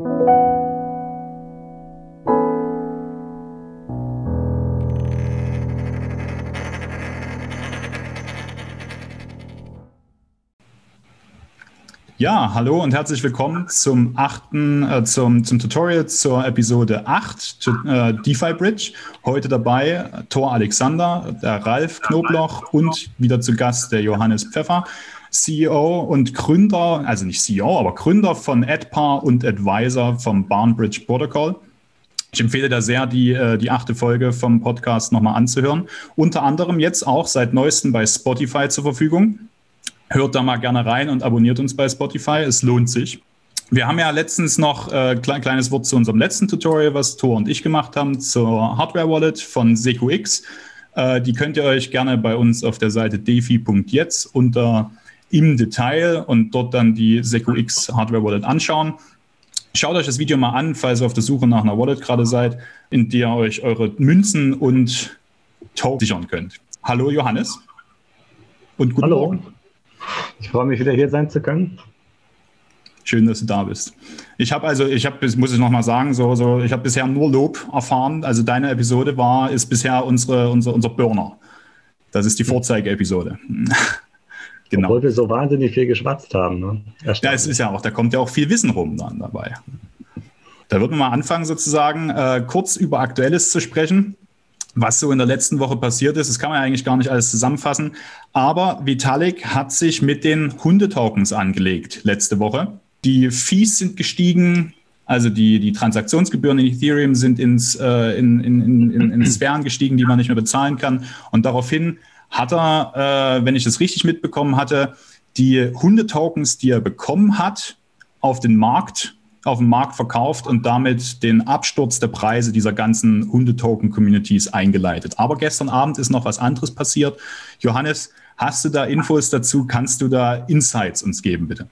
Ja, hallo und herzlich willkommen zum achten, äh, zum, zum Tutorial zur Episode 8, äh, DeFi Bridge. Heute dabei Thor Alexander, der Ralf Knobloch und wieder zu Gast der Johannes Pfeffer, CEO und Gründer, also nicht CEO, aber Gründer von AdPar und Advisor vom Barnbridge Protocol. Ich empfehle da sehr, die, äh, die achte Folge vom Podcast nochmal anzuhören. Unter anderem jetzt auch seit neuestem bei Spotify zur Verfügung. Hört da mal gerne rein und abonniert uns bei Spotify. Es lohnt sich. Wir haben ja letztens noch ein äh, kleines Wort zu unserem letzten Tutorial, was Thor und ich gemacht haben, zur Hardware Wallet von SecuX. Äh, die könnt ihr euch gerne bei uns auf der Seite defi.jetzt unter im Detail und dort dann die SecuX Hardware Wallet anschauen. Schaut euch das Video mal an, falls ihr auf der Suche nach einer Wallet gerade seid, in der ihr euch eure Münzen und Token sichern könnt. Hallo Johannes und guten Hallo. Morgen. Ich freue mich wieder hier sein zu können. Schön, dass du da bist. Ich habe also, ich habe, muss ich noch mal sagen, so, so, ich habe bisher nur Lob erfahren. Also deine Episode war, ist bisher unsere, unser, unser Burner. Das ist die Vorzeige-Episode. Genau. Obwohl wir so wahnsinnig viel geschwatzt haben. Ne? Ja, es ist ja auch, da kommt ja auch viel Wissen rum dann dabei. Da würden wir mal anfangen, sozusagen äh, kurz über Aktuelles zu sprechen was so in der letzten Woche passiert ist. Das kann man eigentlich gar nicht alles zusammenfassen. Aber Vitalik hat sich mit den Hundetokens angelegt letzte Woche. Die Fees sind gestiegen, also die, die Transaktionsgebühren in Ethereum sind ins, äh, in, in, in, in Sphären gestiegen, die man nicht mehr bezahlen kann. Und daraufhin hat er, äh, wenn ich das richtig mitbekommen hatte, die Hundetokens, die er bekommen hat, auf den Markt auf dem Markt verkauft und damit den Absturz der Preise dieser ganzen Hundetoken-Communities eingeleitet. Aber gestern Abend ist noch was anderes passiert. Johannes, hast du da Infos dazu? Kannst du da Insights uns geben, bitte?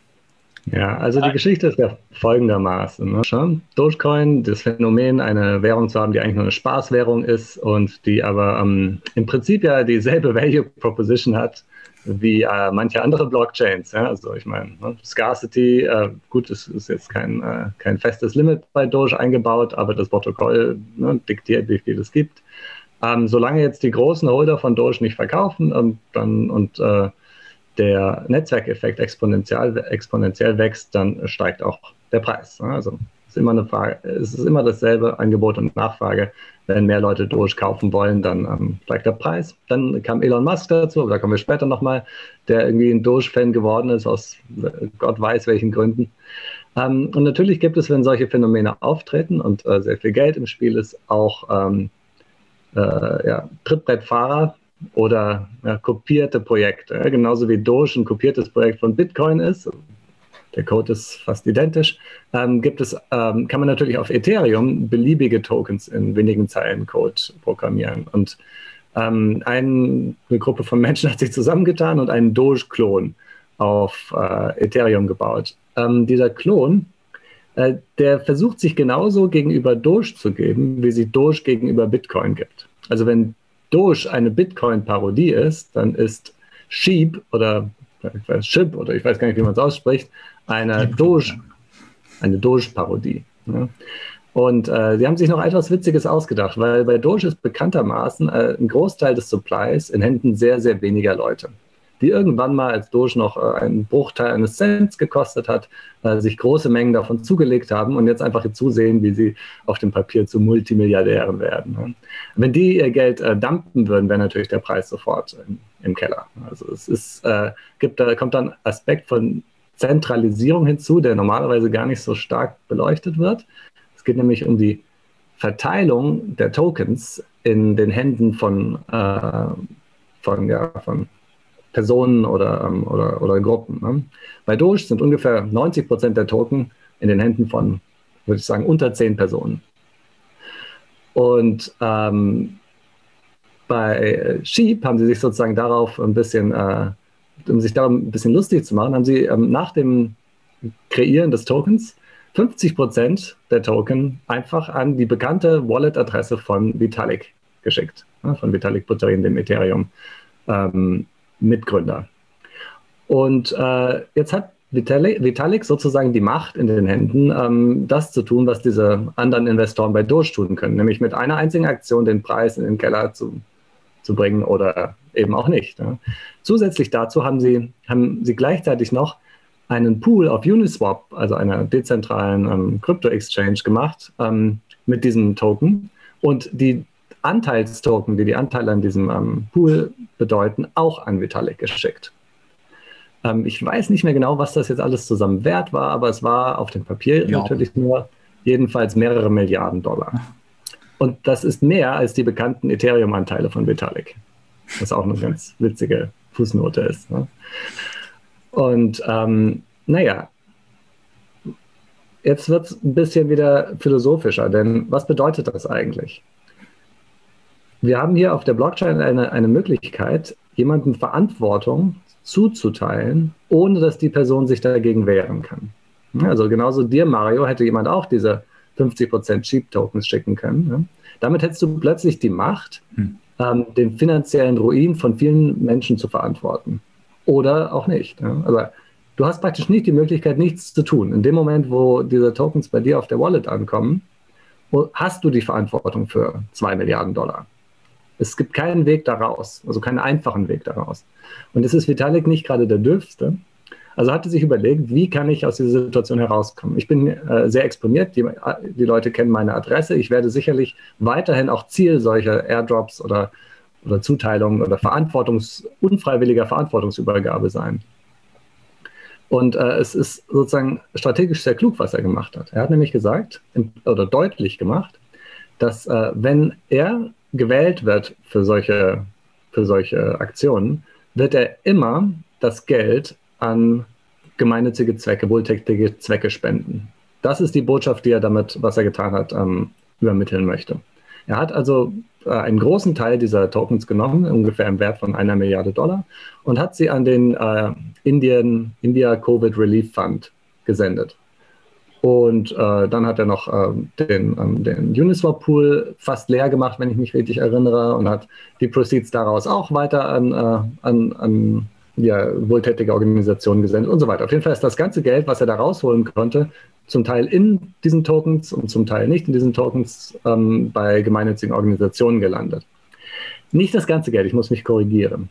Ja, also die Geschichte ist ja folgendermaßen. Ne? Dogecoin, das Phänomen, eine Währung zu haben, die eigentlich nur eine Spaßwährung ist und die aber ähm, im Prinzip ja dieselbe Value Proposition hat wie äh, manche andere Blockchains. Ja? Also ich meine, ne? Scarcity, äh, gut, es ist jetzt kein, äh, kein festes Limit bei Doge eingebaut, aber das Protokoll ne, diktiert, wie viel es gibt. Ähm, solange jetzt die großen Holder von Doge nicht verkaufen und dann und äh, der Netzwerkeffekt exponentiell, exponentiell wächst, dann steigt auch der Preis. Ne? Also es ist immer eine Frage, es ist immer dasselbe Angebot und Nachfrage. Wenn mehr Leute Doge kaufen wollen, dann ähm, steigt der Preis. Dann kam Elon Musk dazu, da kommen wir später nochmal, der irgendwie ein Doge-Fan geworden ist, aus Gott weiß welchen Gründen. Ähm, und natürlich gibt es, wenn solche Phänomene auftreten und äh, sehr viel Geld im Spiel ist, auch ähm, äh, ja, Trittbrettfahrer oder ja, kopierte Projekte. Genauso wie Doge ein kopiertes Projekt von Bitcoin ist, der Code ist fast identisch, ähm, gibt es, ähm, kann man natürlich auf Ethereum beliebige Tokens in wenigen Zeilen Code programmieren. Und ähm, ein, eine Gruppe von Menschen hat sich zusammengetan und einen Doge-Klon auf äh, Ethereum gebaut. Ähm, dieser Klon, äh, der versucht sich genauso gegenüber Doge zu geben, wie sich Doge gegenüber Bitcoin gibt. Also wenn Doge eine Bitcoin-Parodie ist, dann ist Sheep oder ich weiß, Chip oder ich weiß gar nicht, wie man es ausspricht, eine Doge, eine Doge-Parodie. Ja. Und äh, sie haben sich noch etwas Witziges ausgedacht, weil bei Doge ist bekanntermaßen äh, ein Großteil des Supplies in Händen sehr, sehr weniger Leute, die irgendwann mal als Doge noch äh, einen Bruchteil eines Cents gekostet hat, äh, sich große Mengen davon zugelegt haben und jetzt einfach zusehen, wie sie auf dem Papier zu Multimilliardären werden. Wenn die ihr Geld äh, dumpen würden, wäre natürlich der Preis sofort im, im Keller. Also es ist, äh, gibt, da kommt dann Aspekt von Zentralisierung hinzu, der normalerweise gar nicht so stark beleuchtet wird. Es geht nämlich um die Verteilung der Tokens in den Händen von, äh, von, ja, von Personen oder, ähm, oder, oder Gruppen. Ne? Bei Doge sind ungefähr 90 Prozent der Token in den Händen von, würde ich sagen, unter zehn Personen. Und ähm, bei Sheep haben sie sich sozusagen darauf ein bisschen äh, um sich darum ein bisschen lustig zu machen, haben sie ähm, nach dem Kreieren des Tokens 50 Prozent der Token einfach an die bekannte Wallet-Adresse von Vitalik geschickt, ja, von Vitalik Buterin, dem Ethereum-Mitgründer. Ähm, und äh, jetzt hat Vitalik, Vitalik sozusagen die Macht in den Händen, ähm, das zu tun, was diese anderen Investoren bei Doge tun können, nämlich mit einer einzigen Aktion den Preis in den Keller zu, zu bringen oder eben auch nicht. Ja. Zusätzlich dazu haben sie, haben sie gleichzeitig noch einen Pool auf Uniswap, also einer dezentralen ähm, Crypto-Exchange gemacht ähm, mit diesem Token und die Anteilstoken, die die Anteile an diesem ähm, Pool bedeuten, auch an Vitalik geschickt. Ähm, ich weiß nicht mehr genau, was das jetzt alles zusammen wert war, aber es war auf dem Papier ja. natürlich nur jedenfalls mehrere Milliarden Dollar. Und das ist mehr als die bekannten Ethereum-Anteile von Vitalik. Was auch eine ganz witzige Fußnote ist. Ne? Und ähm, naja, jetzt wird es ein bisschen wieder philosophischer, denn was bedeutet das eigentlich? Wir haben hier auf der Blockchain eine, eine Möglichkeit, jemandem Verantwortung zuzuteilen, ohne dass die Person sich dagegen wehren kann. Also genauso dir, Mario, hätte jemand auch diese 50% Cheap-Tokens schicken können. Damit hättest du plötzlich die Macht, hm. ähm, den finanziellen Ruin von vielen Menschen zu verantworten. Oder auch nicht. Ja? Aber du hast praktisch nicht die Möglichkeit, nichts zu tun. In dem Moment, wo diese Tokens bei dir auf der Wallet ankommen, hast du die Verantwortung für zwei Milliarden Dollar. Es gibt keinen Weg daraus, also keinen einfachen Weg daraus. Und es ist Vitalik nicht gerade der Dürfste. Also hatte sich überlegt, wie kann ich aus dieser Situation herauskommen? Ich bin äh, sehr exponiert, die, die, Leute kennen meine Adresse. Ich werde sicherlich weiterhin auch Ziel solcher Airdrops oder, oder Zuteilungen oder Verantwortungs-, unfreiwilliger Verantwortungsübergabe sein. Und äh, es ist sozusagen strategisch sehr klug, was er gemacht hat. Er hat nämlich gesagt oder deutlich gemacht, dass äh, wenn er gewählt wird für solche, für solche Aktionen, wird er immer das Geld an gemeinnützige Zwecke, wohltätige Zwecke spenden. Das ist die Botschaft, die er damit, was er getan hat, ähm, übermitteln möchte. Er hat also äh, einen großen Teil dieser Tokens genommen, ungefähr im Wert von einer Milliarde Dollar, und hat sie an den äh, Indian, India Covid Relief Fund gesendet. Und äh, dann hat er noch äh, den, ähm, den Uniswap-Pool fast leer gemacht, wenn ich mich richtig erinnere, und hat die Proceeds daraus auch weiter an, äh, an, an ja, wohltätige Organisationen gesendet und so weiter. Auf jeden Fall ist das ganze Geld, was er da rausholen konnte, zum Teil in diesen Tokens und zum Teil nicht in diesen Tokens ähm, bei gemeinnützigen Organisationen gelandet. Nicht das ganze Geld, ich muss mich korrigieren.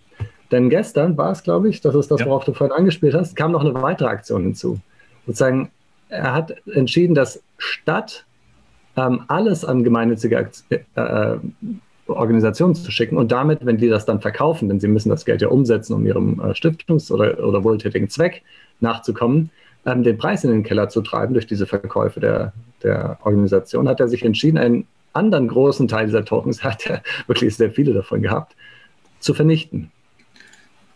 Denn gestern war es, glaube ich, das ist das, worauf du vorhin angespielt hast, kam noch eine weitere Aktion hinzu. Sozusagen er hat entschieden, dass statt ähm, alles an gemeinnützige äh, äh, Organisationen zu schicken und damit, wenn die das dann verkaufen, denn sie müssen das Geld ja umsetzen, um ihrem äh, Stiftungs- oder, oder wohltätigen Zweck nachzukommen, ähm, den Preis in den Keller zu treiben durch diese Verkäufe der, der Organisation, hat er sich entschieden, einen anderen großen Teil dieser Tokens, hat er wirklich sehr viele davon gehabt, zu vernichten.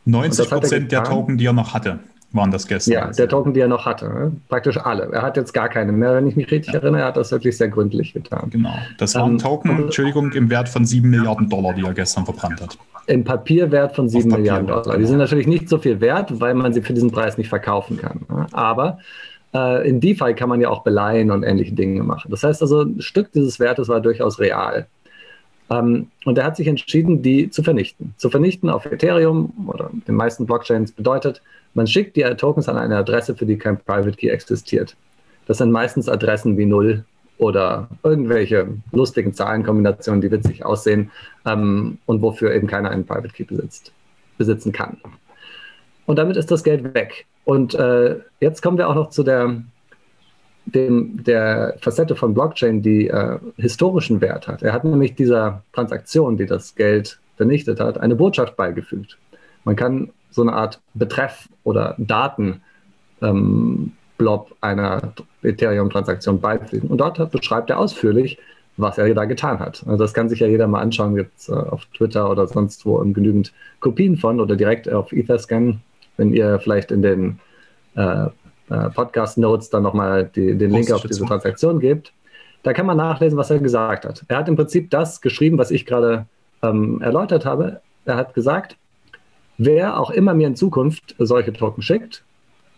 90 Prozent der Token, die er noch hatte waren das gestern. Ja, der Token, die er noch hatte. Ne? Praktisch alle. Er hat jetzt gar keine mehr, wenn ich mich richtig ja. erinnere. Er hat das wirklich sehr gründlich getan. Genau. Das waren ähm, Token, Entschuldigung, im Wert von 7 Milliarden Dollar, die er gestern verbrannt hat. Im Papierwert von 7 Milliarden Dollar. Genau. Die sind natürlich nicht so viel wert, weil man sie für diesen Preis nicht verkaufen kann. Ne? Aber äh, in DeFi kann man ja auch beleihen und ähnliche Dinge machen. Das heißt also, ein Stück dieses Wertes war durchaus real. Ähm, und er hat sich entschieden, die zu vernichten. Zu vernichten auf Ethereum oder den meisten Blockchains bedeutet, man schickt die Tokens an eine Adresse, für die kein Private Key existiert. Das sind meistens Adressen wie Null oder irgendwelche lustigen Zahlenkombinationen, die witzig aussehen ähm, und wofür eben keiner einen Private Key besitzt, besitzen kann. Und damit ist das Geld weg. Und äh, jetzt kommen wir auch noch zu der, dem, der Facette von Blockchain, die äh, historischen Wert hat. Er hat nämlich dieser Transaktion, die das Geld vernichtet hat, eine Botschaft beigefügt. Man kann so eine Art Betreff oder Datenblob ähm, einer Ethereum-Transaktion beifügen. Und dort beschreibt er ausführlich, was er da getan hat. Also das kann sich ja jeder mal anschauen, gibt es äh, auf Twitter oder sonst wo genügend Kopien von oder direkt auf Etherscan, wenn ihr vielleicht in den äh, äh, Podcast-Notes dann nochmal den Link auf diese Transaktion gebt. Da kann man nachlesen, was er gesagt hat. Er hat im Prinzip das geschrieben, was ich gerade ähm, erläutert habe. Er hat gesagt, Wer auch immer mir in Zukunft solche Token schickt,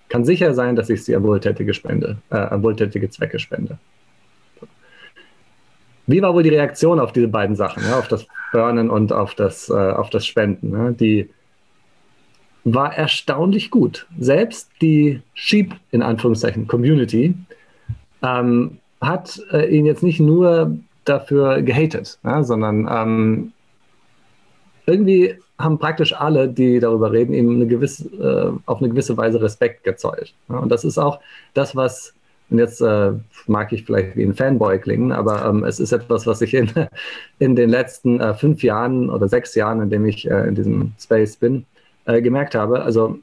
kann sicher sein, dass ich sie an wohltätige, Spende, äh, an wohltätige Zwecke spende. Wie war wohl die Reaktion auf diese beiden Sachen, ja, auf das Burnen und auf das, äh, auf das Spenden? Ja? Die war erstaunlich gut. Selbst die Sheep, in Anführungszeichen, Community, ähm, hat äh, ihn jetzt nicht nur dafür gehatet, ja, sondern ähm, irgendwie haben praktisch alle, die darüber reden, ihm eine gewisse, äh, auf eine gewisse Weise Respekt gezollt. Ja, und das ist auch das, was, und jetzt äh, mag ich vielleicht wie ein Fanboy klingen, aber ähm, es ist etwas, was ich in, in den letzten äh, fünf Jahren oder sechs Jahren, in dem ich äh, in diesem Space bin, äh, gemerkt habe. Also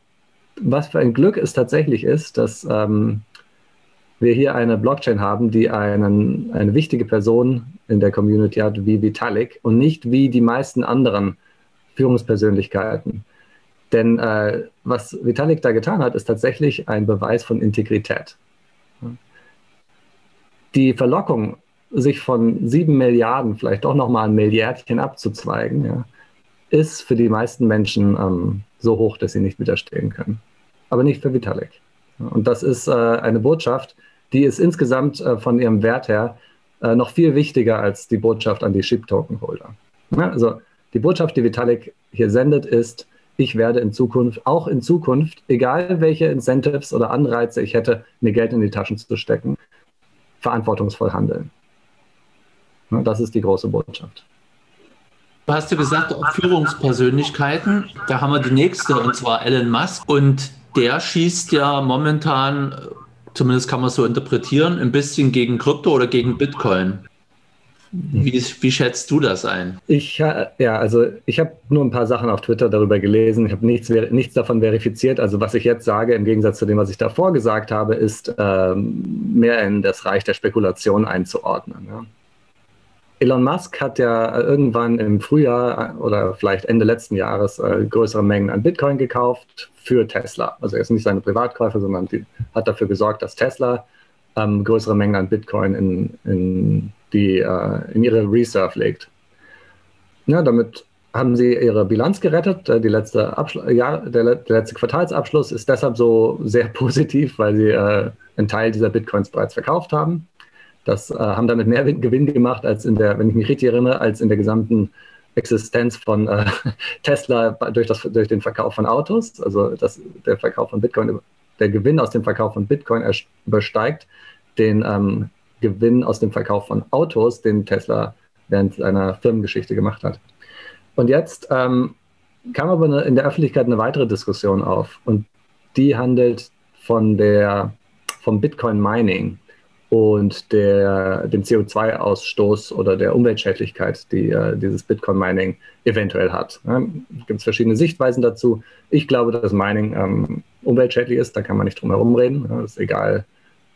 was für ein Glück es tatsächlich ist, dass ähm, wir hier eine Blockchain haben, die einen, eine wichtige Person in der Community hat, wie Vitalik und nicht wie die meisten anderen Führungspersönlichkeiten. Denn äh, was Vitalik da getan hat, ist tatsächlich ein Beweis von Integrität. Die Verlockung, sich von sieben Milliarden vielleicht doch nochmal ein Milliardchen abzuzweigen, ja, ist für die meisten Menschen ähm, so hoch, dass sie nicht widerstehen können. Aber nicht für Vitalik. Und das ist äh, eine Botschaft, die ist insgesamt äh, von ihrem Wert her äh, noch viel wichtiger als die Botschaft an die Chip-Token-Holder. Ja, also die Botschaft, die Vitalik hier sendet, ist, ich werde in Zukunft, auch in Zukunft, egal welche Incentives oder Anreize ich hätte, mir Geld in die Taschen zu stecken, verantwortungsvoll handeln. Ja, das ist die große Botschaft. Du hast ja gesagt, Führungspersönlichkeiten. Da haben wir die nächste, und zwar Elon Musk. Und der schießt ja momentan, zumindest kann man so interpretieren, ein bisschen gegen Krypto oder gegen Bitcoin. Wie, wie, schätzt du das ein? Ich, ja, also ich habe nur ein paar Sachen auf Twitter darüber gelesen. Ich habe nichts, nichts davon verifiziert. Also was ich jetzt sage, im Gegensatz zu dem, was ich davor gesagt habe, ist ähm, mehr in das Reich der Spekulation einzuordnen. Ja. Elon Musk hat ja irgendwann im Frühjahr oder vielleicht Ende letzten Jahres äh, größere Mengen an Bitcoin gekauft für Tesla. Also er ist nicht seine Privatkäufer, sondern die, hat dafür gesorgt, dass Tesla ähm, größere Mengen an Bitcoin in, in, die, äh, in ihre Reserve legt. Ja, damit haben sie ihre Bilanz gerettet. Äh, die letzte ja, der, der, letzte Quartalsabschluss ist deshalb so sehr positiv, weil sie äh, einen Teil dieser Bitcoins bereits verkauft haben. Das äh, haben damit mehr Gewinn gemacht als in der, wenn ich mich richtig erinnere, als in der gesamten Existenz von äh, Tesla durch, das, durch den Verkauf von Autos. Also das, der Verkauf von Bitcoin, der Gewinn aus dem Verkauf von Bitcoin übersteigt den ähm, Gewinn aus dem Verkauf von Autos, den Tesla während seiner Firmengeschichte gemacht hat. Und jetzt ähm, kam aber eine, in der Öffentlichkeit eine weitere Diskussion auf und die handelt von der, vom Bitcoin Mining und der, dem CO2-Ausstoß oder der Umweltschädlichkeit, die äh, dieses Bitcoin-Mining eventuell hat. Ja, Gibt es verschiedene Sichtweisen dazu. Ich glaube, dass Mining ähm, umweltschädlich ist, da kann man nicht drum herum reden. Ja, ist egal.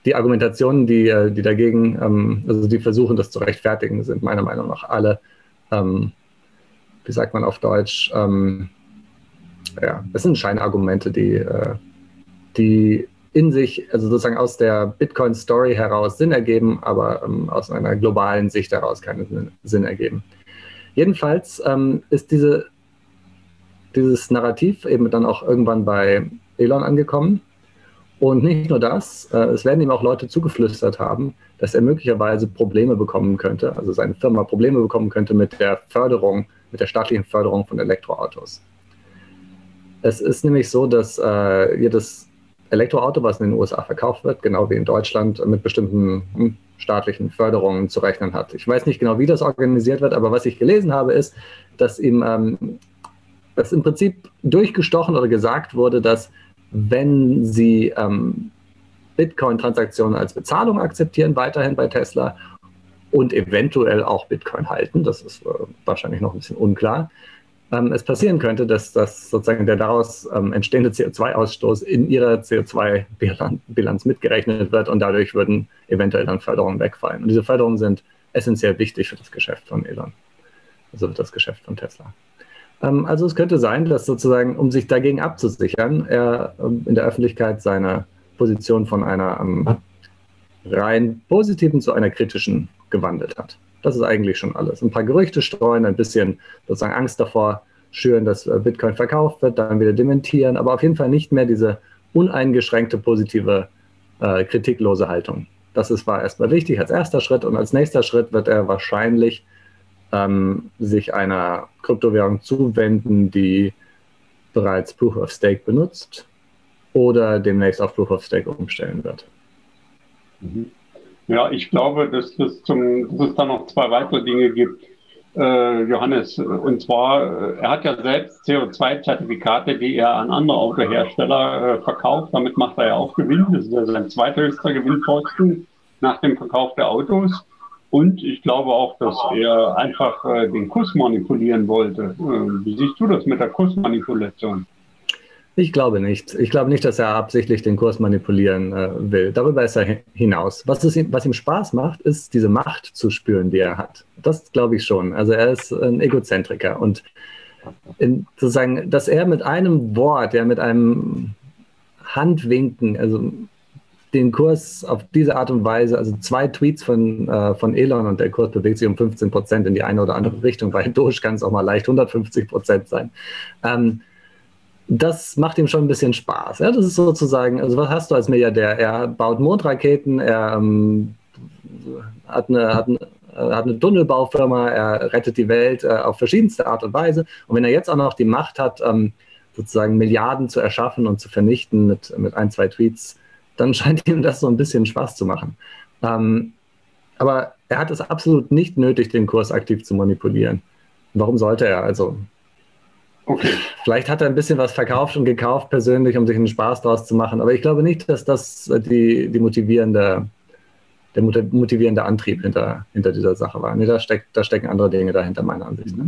Die Argumentationen, die, äh, die dagegen, ähm, also die versuchen, das zu rechtfertigen, sind meiner Meinung nach alle, ähm, wie sagt man auf Deutsch, ähm, ja, es sind Scheinargumente, die, äh, die in sich, also sozusagen aus der Bitcoin-Story heraus Sinn ergeben, aber ähm, aus einer globalen Sicht heraus keinen Sinn ergeben. Jedenfalls ähm, ist diese, dieses Narrativ eben dann auch irgendwann bei Elon angekommen. Und nicht nur das, äh, es werden ihm auch Leute zugeflüstert haben, dass er möglicherweise Probleme bekommen könnte, also seine Firma Probleme bekommen könnte mit der Förderung, mit der staatlichen Förderung von Elektroautos. Es ist nämlich so, dass äh, jedes Elektroauto, was in den USA verkauft wird, genau wie in Deutschland, mit bestimmten hm, staatlichen Förderungen zu rechnen hat. Ich weiß nicht genau, wie das organisiert wird, aber was ich gelesen habe, ist, dass ihm ähm, dass im Prinzip durchgestochen oder gesagt wurde, dass wenn sie ähm, Bitcoin-Transaktionen als Bezahlung akzeptieren, weiterhin bei Tesla und eventuell auch Bitcoin halten, das ist äh, wahrscheinlich noch ein bisschen unklar, ähm, es passieren könnte, dass, dass sozusagen der daraus ähm, entstehende CO2-Ausstoß in ihrer CO2-Bilanz mitgerechnet wird und dadurch würden eventuell dann Förderungen wegfallen. Und diese Förderungen sind essentiell wichtig für das Geschäft von Elon, also für das Geschäft von Tesla. Ähm, also es könnte sein, dass sozusagen, um sich dagegen abzusichern, er ähm, in der Öffentlichkeit seine Position von einer ähm, rein positiven zu einer kritischen gewandelt hat. Das ist eigentlich schon alles. Ein paar Gerüchte streuen, ein bisschen sozusagen Angst davor schüren, dass äh, Bitcoin verkauft wird, dann wieder dementieren, aber auf jeden Fall nicht mehr diese uneingeschränkte positive, äh, kritiklose Haltung. Das ist, war erstmal wichtig als erster Schritt und als nächster Schritt wird er wahrscheinlich ähm, sich einer Kryptowährung zuwenden, die bereits Proof of Stake benutzt oder demnächst auf Proof of Stake umstellen wird. Mhm. Ja, ich glaube, dass, das zum, dass es da noch zwei weitere Dinge gibt, äh, Johannes. Und zwar, er hat ja selbst CO2-Zertifikate, die er an andere Autohersteller äh, verkauft. Damit macht er ja auch Gewinn. Das ist ja sein zweithöchster Gewinnposten nach dem Verkauf der Autos. Und ich glaube auch, dass er einfach äh, den Kurs manipulieren wollte. Äh, wie siehst du das mit der Kursmanipulation? Ich glaube nicht. Ich glaube nicht, dass er absichtlich den Kurs manipulieren äh, will. Darüber ist er hinaus. Was, es, was ihm Spaß macht, ist diese Macht zu spüren, die er hat. Das glaube ich schon. Also er ist ein Egozentriker und in, sozusagen, dass er mit einem Wort, ja mit einem Handwinken, also den Kurs auf diese Art und Weise, also zwei Tweets von, äh, von Elon und der Kurs bewegt sich um 15 Prozent in die eine oder andere Richtung. Bei Doge kann es auch mal leicht 150 Prozent sein. Ähm, das macht ihm schon ein bisschen Spaß. Ja? Das ist sozusagen, also was hast du als Milliardär? Er baut Mondraketen, er ähm, hat, eine, hat, eine, hat eine Tunnelbaufirma, er rettet die Welt äh, auf verschiedenste Art und Weise. Und wenn er jetzt auch noch die Macht hat, ähm, sozusagen Milliarden zu erschaffen und zu vernichten mit, mit ein, zwei Tweets, dann scheint ihm das so ein bisschen Spaß zu machen. Ähm, aber er hat es absolut nicht nötig, den Kurs aktiv zu manipulieren. Warum sollte er? Also Okay. Vielleicht hat er ein bisschen was verkauft und gekauft persönlich, um sich einen Spaß daraus zu machen. Aber ich glaube nicht, dass das die, die motivierende, der motivierende Antrieb hinter, hinter dieser Sache war. Nee, da, steckt, da stecken andere Dinge dahinter, meiner Ansicht nach.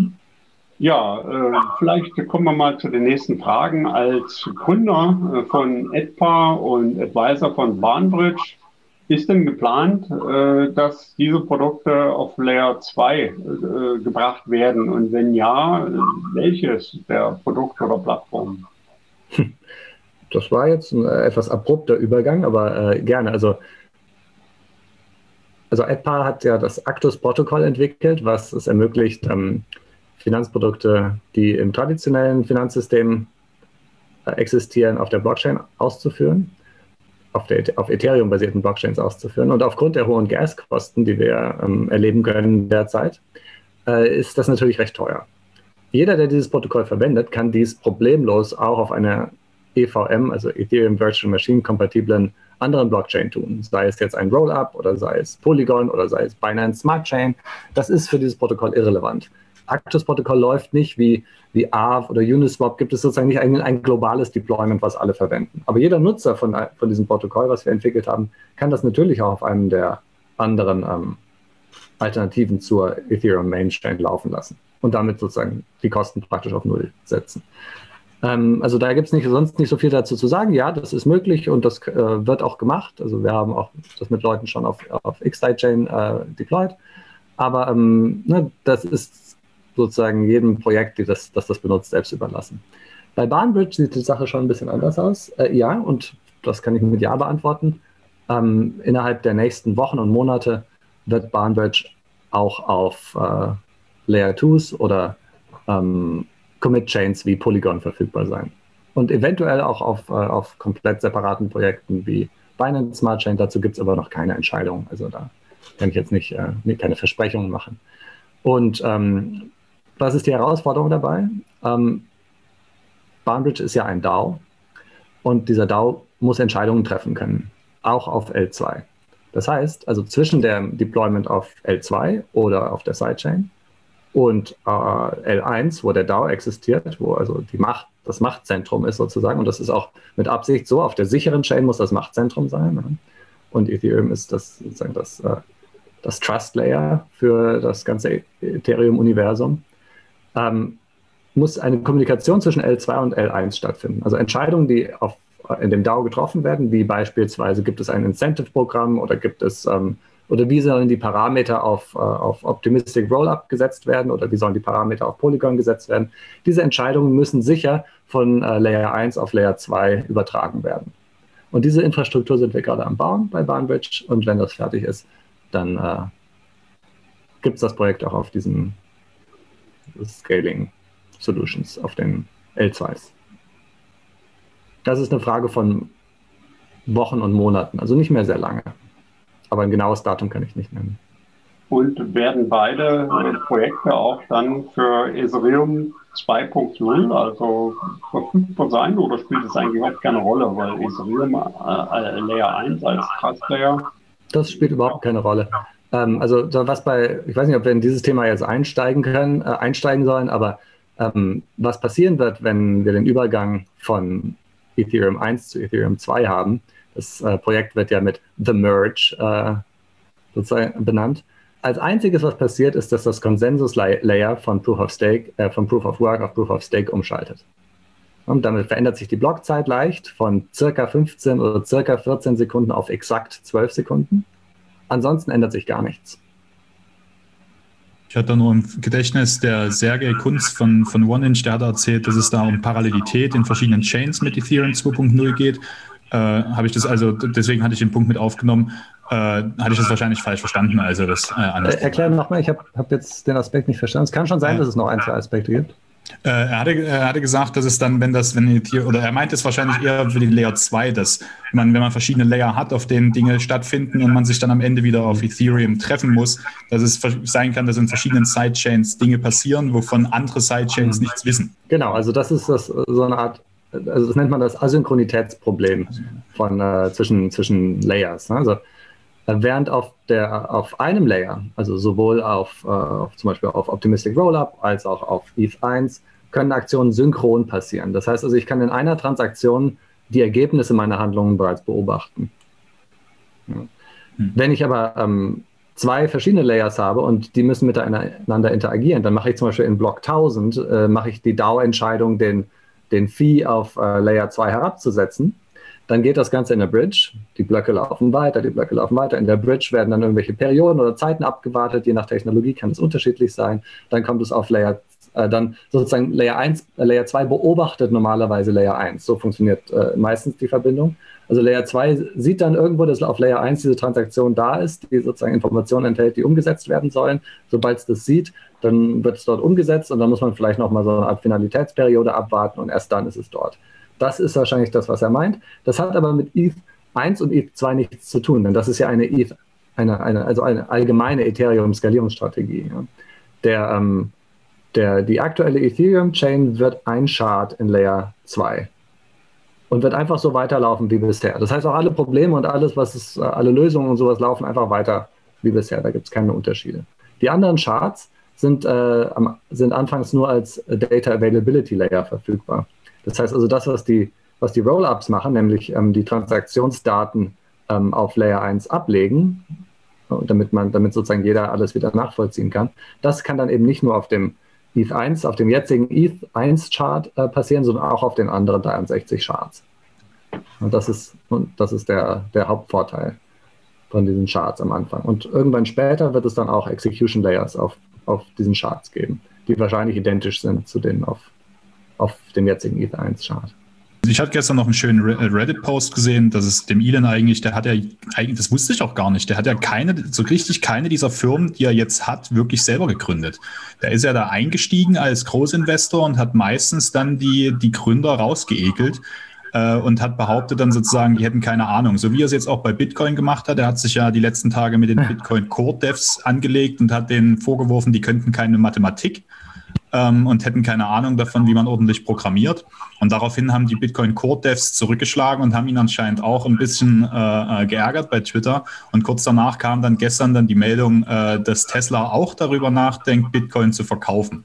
Ja, äh, vielleicht kommen wir mal zu den nächsten Fragen. Als Gründer äh, von EdPA und Advisor von Bahnbridge ist denn geplant, äh, dass diese Produkte auf Layer 2 äh, gebracht werden? Und wenn ja, welches der Produkte oder Plattformen? Das war jetzt ein äh, etwas abrupter Übergang, aber äh, gerne. Also, also AdPar hat ja das Actus-Protokoll entwickelt, was es ermöglicht, ähm, Finanzprodukte, die im traditionellen Finanzsystem äh, existieren, auf der Blockchain auszuführen auf, der, auf Ethereum-basierten Blockchains auszuführen. Und aufgrund der hohen Gaskosten, die wir ähm, erleben können derzeit, äh, ist das natürlich recht teuer. Jeder, der dieses Protokoll verwendet, kann dies problemlos auch auf einer EVM, also Ethereum Virtual Machine kompatiblen anderen Blockchain tun. Sei es jetzt ein Rollup oder sei es Polygon oder sei es Binance Smart Chain. Das ist für dieses Protokoll irrelevant. Actus-Protokoll läuft nicht wie, wie Aave oder Uniswap, gibt es sozusagen nicht ein, ein globales Deployment, was alle verwenden. Aber jeder Nutzer von, von diesem Protokoll, was wir entwickelt haben, kann das natürlich auch auf einem der anderen ähm, Alternativen zur Ethereum Mainchain laufen lassen und damit sozusagen die Kosten praktisch auf Null setzen. Ähm, also da gibt es nicht, sonst nicht so viel dazu zu sagen. Ja, das ist möglich und das äh, wird auch gemacht. Also wir haben auch das mit Leuten schon auf, auf X-Chain äh, deployed. Aber ähm, ne, das ist sozusagen jedem Projekt, das, das das benutzt, selbst überlassen. Bei Bahnbridge sieht die Sache schon ein bisschen anders aus. Äh, ja, und das kann ich mit Ja beantworten. Ähm, innerhalb der nächsten Wochen und Monate wird Bahnbridge auch auf äh, Layer 2s oder ähm, Commit-Chains wie Polygon verfügbar sein. Und eventuell auch auf, äh, auf komplett separaten Projekten wie Binance Smart Chain. Dazu gibt es aber noch keine Entscheidung. Also da kann ich jetzt nicht äh, keine Versprechungen machen. Und ähm, was ist die Herausforderung dabei? Ähm, Bahnbridge ist ja ein DAO und dieser DAO muss Entscheidungen treffen können, auch auf L2. Das heißt, also zwischen dem Deployment auf L2 oder auf der Sidechain und äh, L1, wo der DAO existiert, wo also die Macht, das Machtzentrum ist sozusagen, und das ist auch mit Absicht so, auf der sicheren Chain muss das Machtzentrum sein. Ne? Und Ethereum ist das sozusagen das, äh, das Trust Layer für das ganze Ethereum-Universum ähm, muss eine Kommunikation zwischen L2 und L1 stattfinden. Also Entscheidungen, die auf, in dem DAO getroffen werden, wie beispielsweise gibt es ein Incentive-Programm oder gibt es ähm, oder wie sollen die Parameter auf, äh, auf Optimistic Rollup gesetzt werden oder wie sollen die Parameter auf Polygon gesetzt werden. Diese Entscheidungen müssen sicher von äh, Layer 1 auf Layer 2 übertragen werden. Und diese Infrastruktur sind wir gerade am Bauen bei Bahnbridge und wenn das fertig ist, dann äh, gibt es das Projekt auch auf diesem Scaling Solutions auf den L2s. Das ist eine Frage von Wochen und Monaten, also nicht mehr sehr lange. Aber ein genaues Datum kann ich nicht nennen. und werden beide äh, Projekte auch dann für Ethereum 2.0 also verfügbar sein oder spielt es eigentlich überhaupt keine Rolle, weil Ethereum äh, Layer 1 als Trust Layer? Das spielt überhaupt keine Rolle. Ähm, also was bei, ich weiß nicht, ob wir in dieses Thema jetzt einsteigen können, äh, einsteigen sollen, aber ähm, was passieren wird, wenn wir den Übergang von Ethereum 1 zu Ethereum 2 haben, das äh, Projekt wird ja mit The Merge äh, sozusagen benannt. Als einziges, was passiert, ist, dass das Konsensus-Layer von Proof of Stake, äh, von Proof of Work auf Proof of Stake umschaltet. Und damit verändert sich die Blockzeit leicht von circa 15 oder circa 14 Sekunden auf exakt 12 Sekunden. Ansonsten ändert sich gar nichts. Ich hatte nur im Gedächtnis der Sergei Kunz von, von OneInch, der hat erzählt, dass es da um Parallelität in verschiedenen Chains mit Ethereum 2.0 geht. Äh, Habe ich das also, deswegen hatte ich den Punkt mit aufgenommen, äh, hatte ich das wahrscheinlich falsch verstanden. Also das äh, anders. Äh, erklär nochmal, ich habe hab jetzt den Aspekt nicht verstanden. Es kann schon sein, dass es noch ein, zwei Aspekte gibt. Äh, er, hatte, er hatte gesagt, dass es dann, wenn das, wenn die, oder er meint es wahrscheinlich eher für die Layer 2, dass man, wenn man verschiedene Layer hat, auf denen Dinge stattfinden und man sich dann am Ende wieder auf Ethereum treffen muss, dass es sein kann, dass in verschiedenen Sidechains Dinge passieren, wovon andere Sidechains mhm. nichts wissen. Genau, also das ist das, so eine Art, also das nennt man das Asynchronitätsproblem von, äh, zwischen, zwischen Layers. Ne? Also Während auf, der, auf einem Layer, also sowohl auf, äh, auf zum Beispiel auf Optimistic Rollup als auch auf ETH1, können Aktionen synchron passieren. Das heißt also, ich kann in einer Transaktion die Ergebnisse meiner Handlungen bereits beobachten. Ja. Hm. Wenn ich aber ähm, zwei verschiedene Layers habe und die müssen miteinander interagieren, dann mache ich zum Beispiel in Block 1000, äh, mache ich die DAO-Entscheidung, den, den Fee auf äh, Layer 2 herabzusetzen dann geht das Ganze in der Bridge. Die Blöcke laufen weiter, die Blöcke laufen weiter. In der Bridge werden dann irgendwelche Perioden oder Zeiten abgewartet. Je nach Technologie kann es unterschiedlich sein. Dann kommt es auf Layer, äh, dann sozusagen Layer 1, äh, Layer 2 beobachtet normalerweise Layer 1. So funktioniert äh, meistens die Verbindung. Also Layer 2 sieht dann irgendwo, dass auf Layer 1 diese Transaktion da ist, die sozusagen Informationen enthält, die umgesetzt werden sollen. Sobald es das sieht, dann wird es dort umgesetzt und dann muss man vielleicht nochmal so eine Art Finalitätsperiode abwarten und erst dann ist es dort. Das ist wahrscheinlich das, was er meint. Das hat aber mit ETH 1 und ETH 2 nichts zu tun, denn das ist ja eine ETH, eine, eine, also eine allgemeine Ethereum-Skalierungsstrategie. Ja. Der, ähm, der, die aktuelle Ethereum-Chain wird ein Chart in Layer 2 und wird einfach so weiterlaufen wie bisher. Das heißt, auch alle Probleme und alles, was ist, alle Lösungen und sowas laufen einfach weiter wie bisher. Da gibt es keine Unterschiede. Die anderen Charts sind, äh, sind anfangs nur als Data Availability Layer verfügbar. Das heißt also, das, was die, was die Rollups machen, nämlich ähm, die Transaktionsdaten ähm, auf Layer 1 ablegen, damit man, damit sozusagen jeder alles wieder nachvollziehen kann, das kann dann eben nicht nur auf dem ETH 1, auf dem jetzigen ETH 1 Chart äh, passieren, sondern auch auf den anderen 63 Charts. Und das ist, und das ist der, der Hauptvorteil von diesen Charts am Anfang. Und irgendwann später wird es dann auch Execution Layers auf, auf diesen Charts geben, die wahrscheinlich identisch sind zu denen auf auf dem jetzigen Ether 1 Chart. Ich hatte gestern noch einen schönen äh, Reddit-Post gesehen, dass es dem Elon eigentlich, der hat ja eigentlich, das wusste ich auch gar nicht, der hat ja keine, so richtig keine dieser Firmen, die er jetzt hat, wirklich selber gegründet. Der ist ja da eingestiegen als Großinvestor und hat meistens dann die, die Gründer rausgeekelt äh, und hat behauptet dann sozusagen, die hätten keine Ahnung. So wie er es jetzt auch bei Bitcoin gemacht hat. Er hat sich ja die letzten Tage mit den Bitcoin Core Devs angelegt und hat denen vorgeworfen, die könnten keine Mathematik ähm, und hätten keine Ahnung davon, wie man ordentlich programmiert. Und daraufhin haben die Bitcoin Core Devs zurückgeschlagen und haben ihn anscheinend auch ein bisschen äh, äh, geärgert bei Twitter. Und kurz danach kam dann gestern dann die Meldung, äh, dass Tesla auch darüber nachdenkt, Bitcoin zu verkaufen.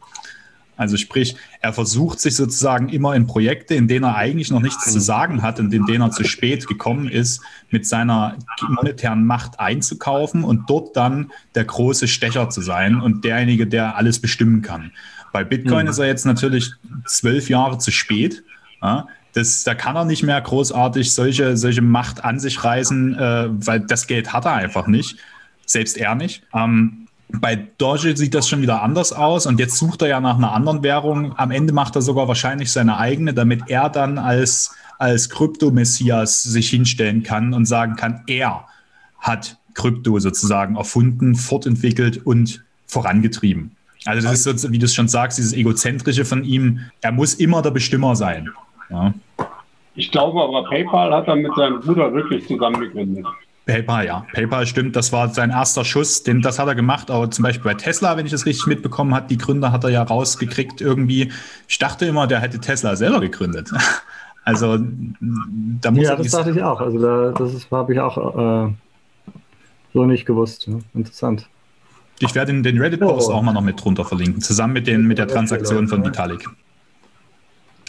Also sprich, er versucht sich sozusagen immer in Projekte, in denen er eigentlich noch nichts zu sagen hat und in denen er zu spät gekommen ist, mit seiner monetären Macht einzukaufen und dort dann der große Stecher zu sein und derjenige, der alles bestimmen kann. Bei Bitcoin mhm. ist er jetzt natürlich zwölf Jahre zu spät. Ja, das, da kann er nicht mehr großartig solche, solche Macht an sich reißen, äh, weil das Geld hat er einfach nicht. Selbst er nicht. Ähm, bei Doge sieht das schon wieder anders aus und jetzt sucht er ja nach einer anderen Währung. Am Ende macht er sogar wahrscheinlich seine eigene, damit er dann als, als Krypto-Messias sich hinstellen kann und sagen kann, er hat Krypto sozusagen erfunden, fortentwickelt und vorangetrieben. Also das ist so, wie du es schon sagst, dieses Egozentrische von ihm. Er muss immer der Bestimmer sein. Ja. Ich glaube aber, PayPal hat er mit seinem Bruder wirklich zusammen gegründet. PayPal, ja. PayPal stimmt, das war sein erster Schuss, den, das hat er gemacht, aber zum Beispiel bei Tesla, wenn ich das richtig mitbekommen habe, die Gründer hat er ja rausgekriegt irgendwie. Ich dachte immer, der hätte Tesla selber gegründet. Also da muss Ja, das dachte ich auch. Also da, das habe ich auch äh, so nicht gewusst. Ja. Interessant. Ich werde den, den Reddit-Post oh. auch mal noch mit drunter verlinken, zusammen mit, den, mit der Transaktion von Vitalik.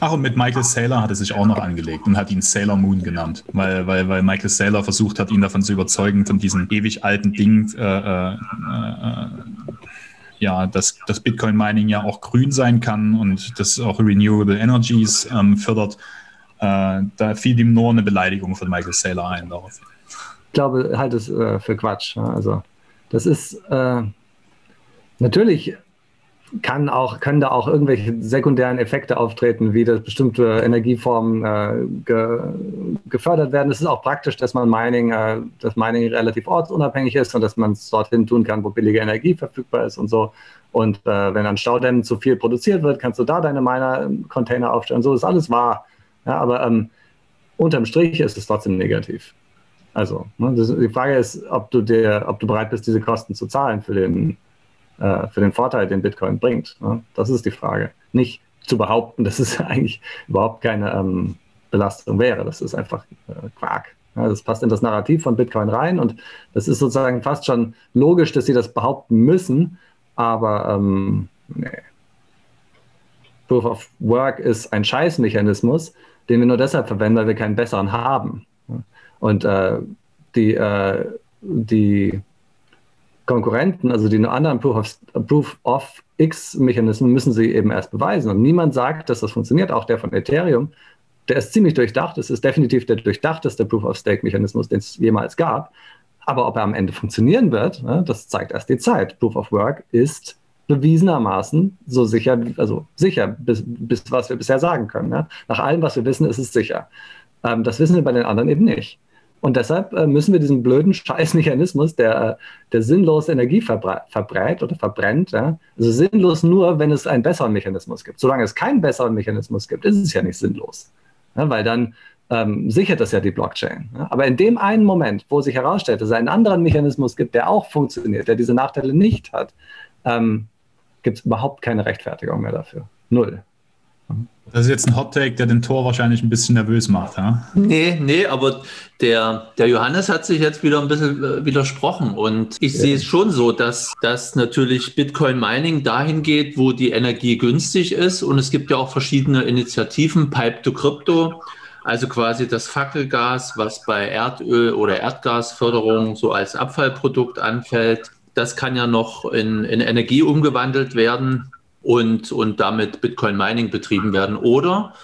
Ach, und mit Michael Saylor hat er sich auch noch angelegt und hat ihn Sailor Moon genannt, weil, weil, weil Michael Saylor versucht hat, ihn davon zu überzeugen, von diesem ewig alten Ding, äh, äh, äh, ja, dass, dass Bitcoin Mining ja auch grün sein kann und das auch Renewable Energies ähm, fördert. Äh, da fiel ihm nur eine Beleidigung von Michael Saylor ein darauf. Ich glaube, halt es äh, für Quatsch. Also, das ist äh, natürlich kann auch, können da auch irgendwelche sekundären Effekte auftreten, wie dass bestimmte Energieformen äh, ge, gefördert werden. Es ist auch praktisch, dass man Mining, äh, dass Mining relativ ortsunabhängig ist und dass man es dorthin tun kann, wo billige Energie verfügbar ist und so. Und äh, wenn an Staudämmen zu viel produziert wird, kannst du da deine Miner-Container aufstellen. So ist alles wahr. Ja, aber ähm, unterm Strich ist es trotzdem negativ. Also, ne, das, die Frage ist, ob du, dir, ob du bereit bist, diese Kosten zu zahlen für den, äh, für den Vorteil, den Bitcoin bringt. Ne? Das ist die Frage. Nicht zu behaupten, dass es eigentlich überhaupt keine ähm, Belastung wäre. Das ist einfach äh, Quark. Ja, das passt in das Narrativ von Bitcoin rein und das ist sozusagen fast schon logisch, dass sie das behaupten müssen, aber ähm, nee. Proof of Work ist ein Scheißmechanismus, den wir nur deshalb verwenden, weil wir keinen besseren haben. Und äh, die, äh, die Konkurrenten, also die anderen Proof of, Proof of X-Mechanismen, müssen sie eben erst beweisen. Und niemand sagt, dass das funktioniert, auch der von Ethereum. Der ist ziemlich durchdacht. Es ist definitiv der durchdachteste Proof of Stake-Mechanismus, den es jemals gab. Aber ob er am Ende funktionieren wird, ne, das zeigt erst die Zeit. Proof of Work ist bewiesenermaßen so sicher, also sicher, bis, bis was wir bisher sagen können. Ne? Nach allem, was wir wissen, ist es sicher. Ähm, das wissen wir bei den anderen eben nicht. Und deshalb äh, müssen wir diesen blöden Scheißmechanismus, der, äh, der sinnlos Energie verbrät oder verbrennt, ja? also sinnlos nur, wenn es einen besseren Mechanismus gibt. Solange es keinen besseren Mechanismus gibt, ist es ja nicht sinnlos. Ja? Weil dann ähm, sichert das ja die Blockchain. Ja? Aber in dem einen Moment, wo sich herausstellt, dass es einen anderen Mechanismus gibt, der auch funktioniert, der diese Nachteile nicht hat, ähm, gibt es überhaupt keine Rechtfertigung mehr dafür. Null. Das ist jetzt ein Hot Take, der den Tor wahrscheinlich ein bisschen nervös macht, ja? Nee, nee, aber der, der Johannes hat sich jetzt wieder ein bisschen äh, widersprochen. Und ich ja. sehe es schon so, dass, dass natürlich Bitcoin Mining dahin geht, wo die Energie günstig ist. Und es gibt ja auch verschiedene Initiativen, Pipe to Crypto, also quasi das Fackelgas, was bei Erdöl- oder Erdgasförderung so als Abfallprodukt anfällt. Das kann ja noch in, in Energie umgewandelt werden und, und damit Bitcoin Mining betrieben werden. Oder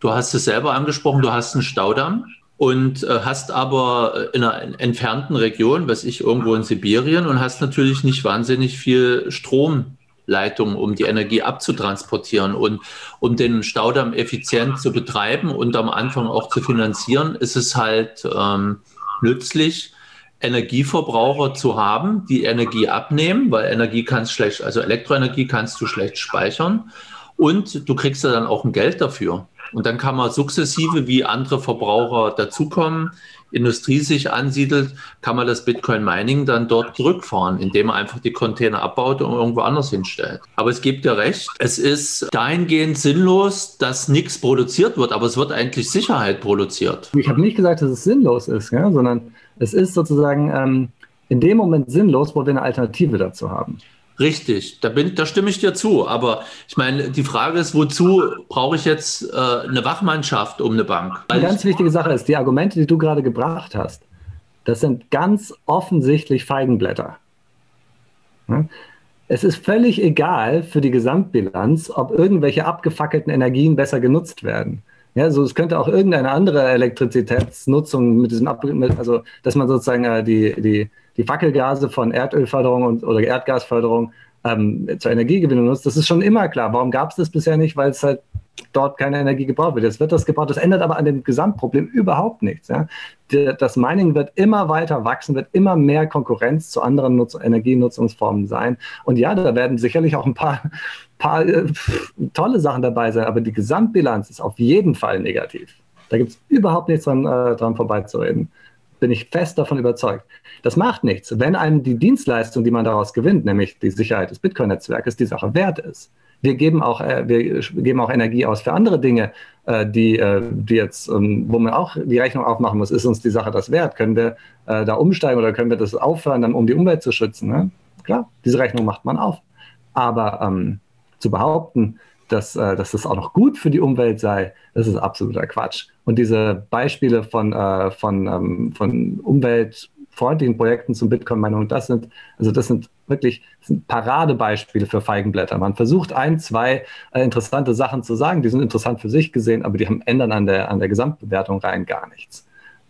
du hast es selber angesprochen, du hast einen Staudamm und äh, hast aber in einer entfernten Region, was ich irgendwo in Sibirien, und hast natürlich nicht wahnsinnig viel Stromleitung, um die Energie abzutransportieren. Und um den Staudamm effizient zu betreiben und am Anfang auch zu finanzieren, ist es halt ähm, nützlich, Energieverbraucher zu haben, die Energie abnehmen, weil Energie kannst schlecht, also Elektroenergie kannst du schlecht speichern und du kriegst ja dann auch ein Geld dafür. Und dann kann man sukzessive, wie andere Verbraucher dazukommen, Industrie sich ansiedelt, kann man das Bitcoin Mining dann dort zurückfahren, indem man einfach die Container abbaut und irgendwo anders hinstellt. Aber es gibt ja recht, es ist dahingehend sinnlos, dass nichts produziert wird, aber es wird eigentlich Sicherheit produziert. Ich habe nicht gesagt, dass es sinnlos ist, ja, sondern es ist sozusagen ähm, in dem Moment sinnlos, wo wir eine Alternative dazu haben. Richtig, da, bin, da stimme ich dir zu. Aber ich meine, die Frage ist, wozu brauche ich jetzt äh, eine Wachmannschaft um eine Bank? Eine ganz wichtige Sache ist, die Argumente, die du gerade gebracht hast, das sind ganz offensichtlich Feigenblätter. Es ist völlig egal für die Gesamtbilanz, ob irgendwelche abgefackelten Energien besser genutzt werden. Ja, so es könnte auch irgendeine andere Elektrizitätsnutzung mit diesem Ab also dass man sozusagen äh, die, die, die Fackelgase von Erdölförderung und, oder Erdgasförderung ähm, zur Energiegewinnung nutzt. Das ist schon immer klar. Warum gab es das bisher nicht? Weil es halt dort keine Energie gebraucht wird. Jetzt wird das gebaut. Das ändert aber an dem Gesamtproblem überhaupt nichts. Ja? Das Mining wird immer weiter wachsen, wird immer mehr Konkurrenz zu anderen Nutz Energienutzungsformen sein. Und ja, da werden sicherlich auch ein paar, paar äh, tolle Sachen dabei sein, aber die Gesamtbilanz ist auf jeden Fall negativ. Da gibt es überhaupt nichts dran, äh, dran vorbeizureden. bin ich fest davon überzeugt. Das macht nichts. Wenn einem die Dienstleistung, die man daraus gewinnt, nämlich die Sicherheit des Bitcoin-Netzwerkes, die Sache wert ist. Wir geben auch, äh, wir geben auch Energie aus für andere Dinge, äh, die, äh, die jetzt, ähm, wo man auch die Rechnung aufmachen muss, ist uns die Sache das wert? Können wir da umsteigen oder können wir das aufhören, dann, um die Umwelt zu schützen? Ne? Klar, diese Rechnung macht man auf. Aber ähm, zu behaupten, dass, dass das auch noch gut für die Umwelt sei, das ist absoluter Quatsch. Und diese Beispiele von, von, ähm, von umweltfreundlichen Projekten zum Bitcoin-Meinung, das sind, also das sind wirklich das sind Paradebeispiele für Feigenblätter. Man versucht ein, zwei äh, interessante Sachen zu sagen, die sind interessant für sich gesehen, aber die haben ändern an der, an der Gesamtbewertung rein gar nichts.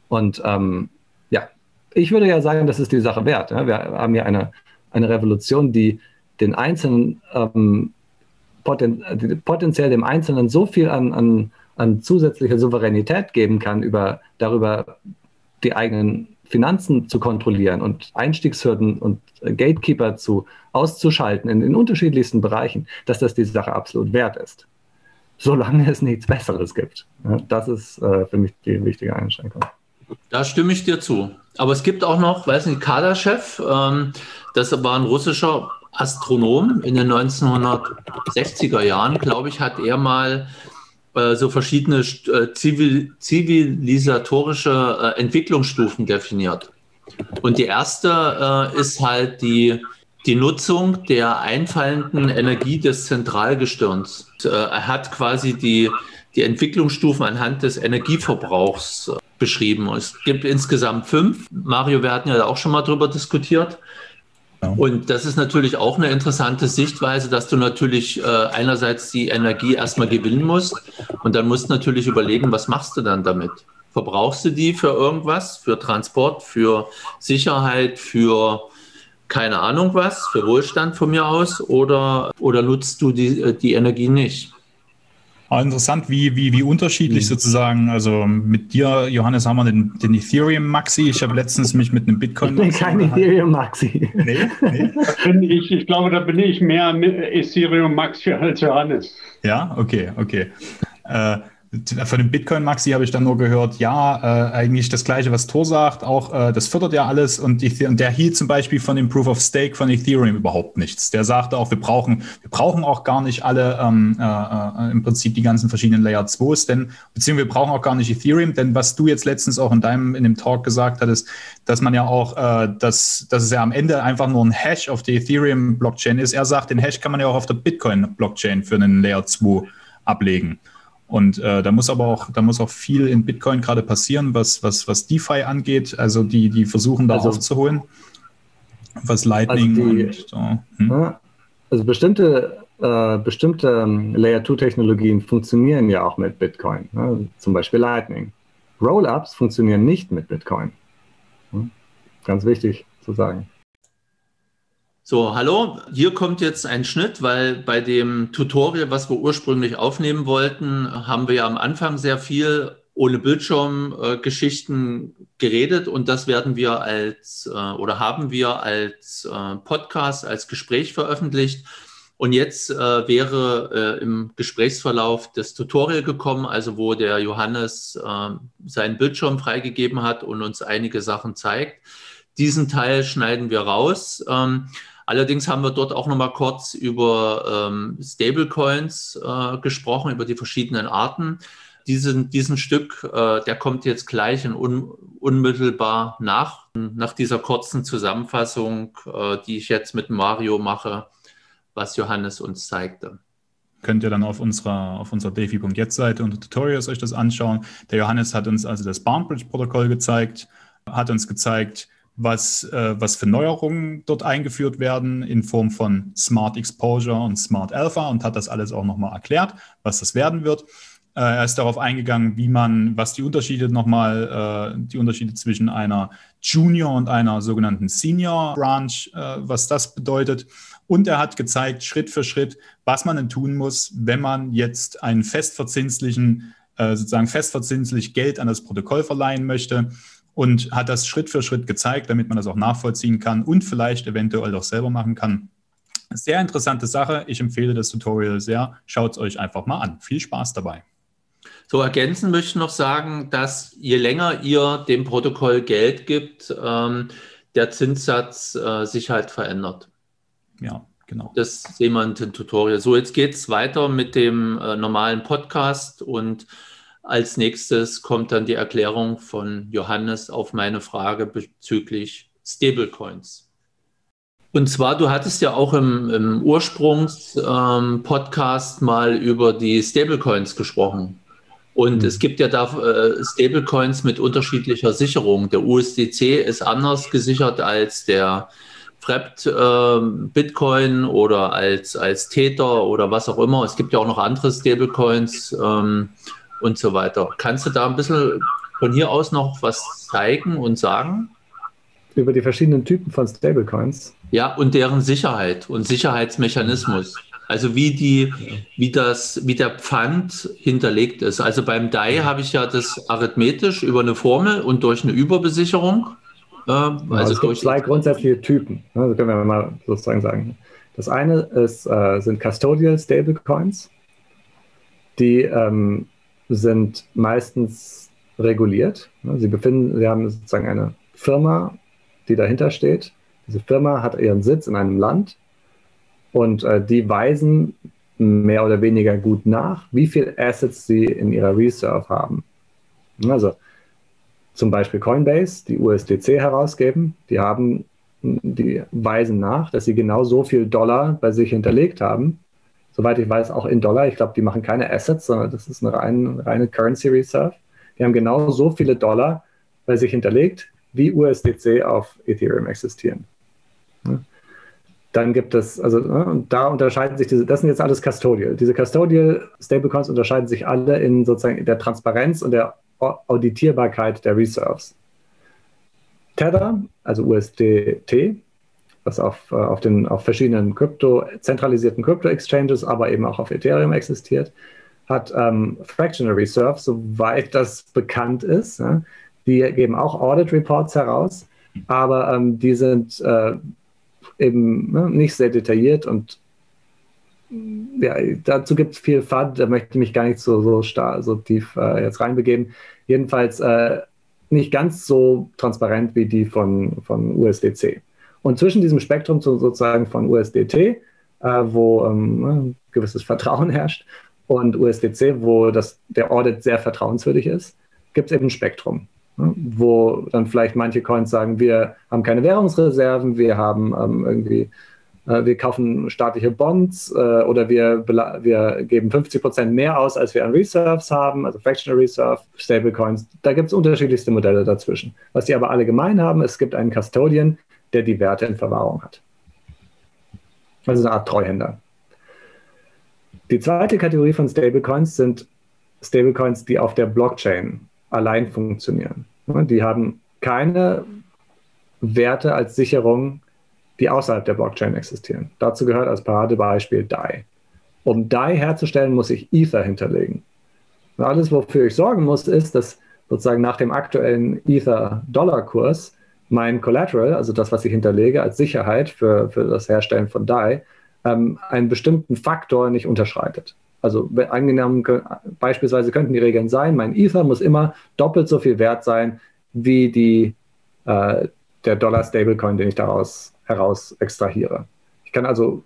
Und ähm, ja, ich würde ja sagen, das ist die Sache wert. Ja? Wir haben ja eine, eine Revolution, die den Einzelnen ähm, poten potenziell dem Einzelnen so viel an, an, an zusätzlicher Souveränität geben kann, über, darüber die eigenen Finanzen zu kontrollieren und Einstiegshürden und Gatekeeper zu auszuschalten in den unterschiedlichsten Bereichen, dass das die Sache absolut wert ist. Solange es nichts Besseres gibt. Das ist äh, für mich die wichtige Einschränkung. Da stimme ich dir zu. Aber es gibt auch noch, weiß nicht, Kaderchef, ähm, das war ein russischer Astronom in den 1960er Jahren, glaube ich, hat er mal äh, so verschiedene äh, zivil, zivilisatorische äh, Entwicklungsstufen definiert. Und die erste ist halt die, die Nutzung der einfallenden Energie des Zentralgestirns. Er hat quasi die, die Entwicklungsstufen anhand des Energieverbrauchs beschrieben. Es gibt insgesamt fünf. Mario, wir hatten ja auch schon mal darüber diskutiert. Und das ist natürlich auch eine interessante Sichtweise, dass du natürlich äh, einerseits die Energie erstmal gewinnen musst und dann musst du natürlich überlegen, was machst du dann damit? Verbrauchst du die für irgendwas, für Transport, für Sicherheit, für keine Ahnung was, für Wohlstand von mir aus oder, oder nutzt du die, äh, die Energie nicht? Aber interessant, wie, wie, wie unterschiedlich mhm. sozusagen, also mit dir, Johannes, haben wir den, den Ethereum Maxi. Ich habe letztens mich mit einem Bitcoin. Ich bin kein Ethereum Maxi. Nee, nee. ich, ich glaube, da bin ich mehr Ethereum Maxi als Johannes. Ja, okay, okay. Äh, von dem Bitcoin Maxi habe ich dann nur gehört, ja, äh, eigentlich das Gleiche, was Tor sagt, auch äh, das fördert ja alles und, und der hielt zum Beispiel von dem Proof of Stake von Ethereum überhaupt nichts. Der sagte auch, wir brauchen, wir brauchen auch gar nicht alle ähm, äh, äh im Prinzip die ganzen verschiedenen Layer 2s, denn beziehungsweise wir brauchen auch gar nicht Ethereum, denn was du jetzt letztens auch in deinem in dem Talk gesagt hattest, dass man ja auch, äh, dass, dass es ja am Ende einfach nur ein Hash auf der Ethereum Blockchain ist. Er sagt, den Hash kann man ja auch auf der Bitcoin Blockchain für einen Layer 2 ablegen. Und äh, da muss aber auch, da muss auch viel in Bitcoin gerade passieren, was, was, was DeFi angeht. Also die, die versuchen da also, aufzuholen. Was Lightning also die, und so. Hm? Also bestimmte, äh, bestimmte ähm, Layer 2 Technologien funktionieren ja auch mit Bitcoin. Ne? Zum Beispiel Lightning. Rollups funktionieren nicht mit Bitcoin. Hm? Ganz wichtig zu sagen. So, hallo, hier kommt jetzt ein Schnitt, weil bei dem Tutorial, was wir ursprünglich aufnehmen wollten, haben wir ja am Anfang sehr viel ohne Bildschirmgeschichten äh, geredet und das werden wir als äh, oder haben wir als äh, Podcast, als Gespräch veröffentlicht. Und jetzt äh, wäre äh, im Gesprächsverlauf das Tutorial gekommen, also wo der Johannes äh, seinen Bildschirm freigegeben hat und uns einige Sachen zeigt. Diesen Teil schneiden wir raus. Ähm, Allerdings haben wir dort auch noch mal kurz über ähm, Stablecoins äh, gesprochen, über die verschiedenen Arten. Diesen, diesen Stück, äh, der kommt jetzt gleich und un, unmittelbar nach, nach dieser kurzen Zusammenfassung, äh, die ich jetzt mit Mario mache, was Johannes uns zeigte könnt ihr dann auf unserer, auf unserer Delphi.jetzt-Seite unter Tutorials euch das anschauen. Der Johannes hat uns also das Barnbridge-Protokoll gezeigt, hat uns gezeigt, was, äh, was für Neuerungen dort eingeführt werden in Form von Smart Exposure und Smart Alpha und hat das alles auch nochmal erklärt, was das werden wird. Äh, er ist darauf eingegangen, wie man, was die Unterschiede nochmal, äh, die Unterschiede zwischen einer Junior und einer sogenannten Senior Branch, äh, was das bedeutet. Und er hat gezeigt, Schritt für Schritt, was man denn tun muss, wenn man jetzt einen festverzinslichen, äh, sozusagen festverzinslich Geld an das Protokoll verleihen möchte und hat das Schritt für Schritt gezeigt, damit man das auch nachvollziehen kann und vielleicht eventuell auch selber machen kann. Sehr interessante Sache. Ich empfehle das Tutorial sehr. Schaut es euch einfach mal an. Viel Spaß dabei. So ergänzen möchte ich noch sagen, dass je länger ihr dem Protokoll Geld gibt, ähm, der Zinssatz äh, sich halt verändert. Ja, genau. Das sehen wir in dem Tutorial. So, jetzt geht es weiter mit dem äh, normalen Podcast und als nächstes kommt dann die Erklärung von Johannes auf meine Frage bezüglich Stablecoins. Und zwar, du hattest ja auch im, im Ursprungs-Podcast ähm, mal über die Stablecoins gesprochen. Und mhm. es gibt ja da äh, Stablecoins mit unterschiedlicher Sicherung. Der USDC ist anders gesichert als der Frept äh, Bitcoin oder als, als Tether oder was auch immer. Es gibt ja auch noch andere Stablecoins ähm, und so weiter. Kannst du da ein bisschen von hier aus noch was zeigen und sagen? Über die verschiedenen Typen von Stablecoins. Ja, und deren Sicherheit und Sicherheitsmechanismus. Also wie die, wie das, wie der Pfand hinterlegt ist. Also beim DAI habe ich ja das arithmetisch über eine Formel und durch eine Überbesicherung. Äh, also ja, es gibt zwei grundsätzliche Typen. Das können wir mal sozusagen sagen. Das eine ist, äh, sind Custodial Stablecoins. Die ähm, sind meistens reguliert. Ne, sie befinden, sie haben sozusagen eine Firma, die dahinter steht. Diese Firma hat ihren Sitz in einem Land und äh, die weisen mehr oder weniger gut nach, wie viel Assets sie in ihrer Reserve haben. Also zum Beispiel Coinbase, die USDC herausgeben, die haben, die weisen nach, dass sie genau so viel Dollar bei sich hinterlegt haben. Soweit ich weiß, auch in Dollar. Ich glaube, die machen keine Assets, sondern das ist eine reine, reine Currency Reserve. Die haben genau so viele Dollar bei sich hinterlegt, wie USDC auf Ethereum existieren. Dann gibt es, also ne, und da unterscheiden sich diese, das sind jetzt alles Custodial. Diese Custodial Stablecoins unterscheiden sich alle in sozusagen der Transparenz und der Auditierbarkeit der Reserves. Tether, also USDT, was auf, äh, auf, den, auf verschiedenen Krypto, zentralisierten Krypto-Exchanges, aber eben auch auf Ethereum existiert, hat ähm, Fractional Reserve, soweit das bekannt ist. Ja. Die geben auch Audit Reports heraus, aber ähm, die sind äh, eben ne, nicht sehr detailliert und ja, dazu gibt es viel FAD, da möchte ich mich gar nicht so, so, star so tief äh, jetzt reinbegeben. Jedenfalls äh, nicht ganz so transparent wie die von, von USDC. Und zwischen diesem Spektrum zu, sozusagen von USDT, äh, wo ähm, ne, gewisses Vertrauen herrscht, und USDC, wo das, der Audit sehr vertrauenswürdig ist, gibt es eben ein Spektrum. Ne, wo dann vielleicht manche Coins sagen, wir haben keine Währungsreserven, wir haben ähm, irgendwie, äh, wir kaufen staatliche Bonds äh, oder wir, wir geben 50 Prozent mehr aus, als wir an Reserves haben, also Fractional Reserve, Stablecoins. Da gibt es unterschiedlichste Modelle dazwischen. Was die aber alle gemein haben, es gibt einen Custodian, der die Werte in Verwahrung hat. Also eine Art Treuhänder. Die zweite Kategorie von Stablecoins sind Stablecoins, die auf der Blockchain allein funktionieren. Die haben keine Werte als Sicherung, die außerhalb der Blockchain existieren. Dazu gehört als Paradebeispiel DAI. Um DAI herzustellen, muss ich Ether hinterlegen. Und alles, wofür ich sorgen muss, ist, dass sozusagen nach dem aktuellen Ether-Dollar-Kurs mein Collateral, also das, was ich hinterlege als Sicherheit für, für das Herstellen von DAI, ähm, einen bestimmten Faktor nicht unterschreitet. Also angenommen, beispielsweise könnten die Regeln sein, mein Ether muss immer doppelt so viel wert sein wie die, äh, der Dollar-Stablecoin, den ich daraus heraus extrahiere. Ich kann also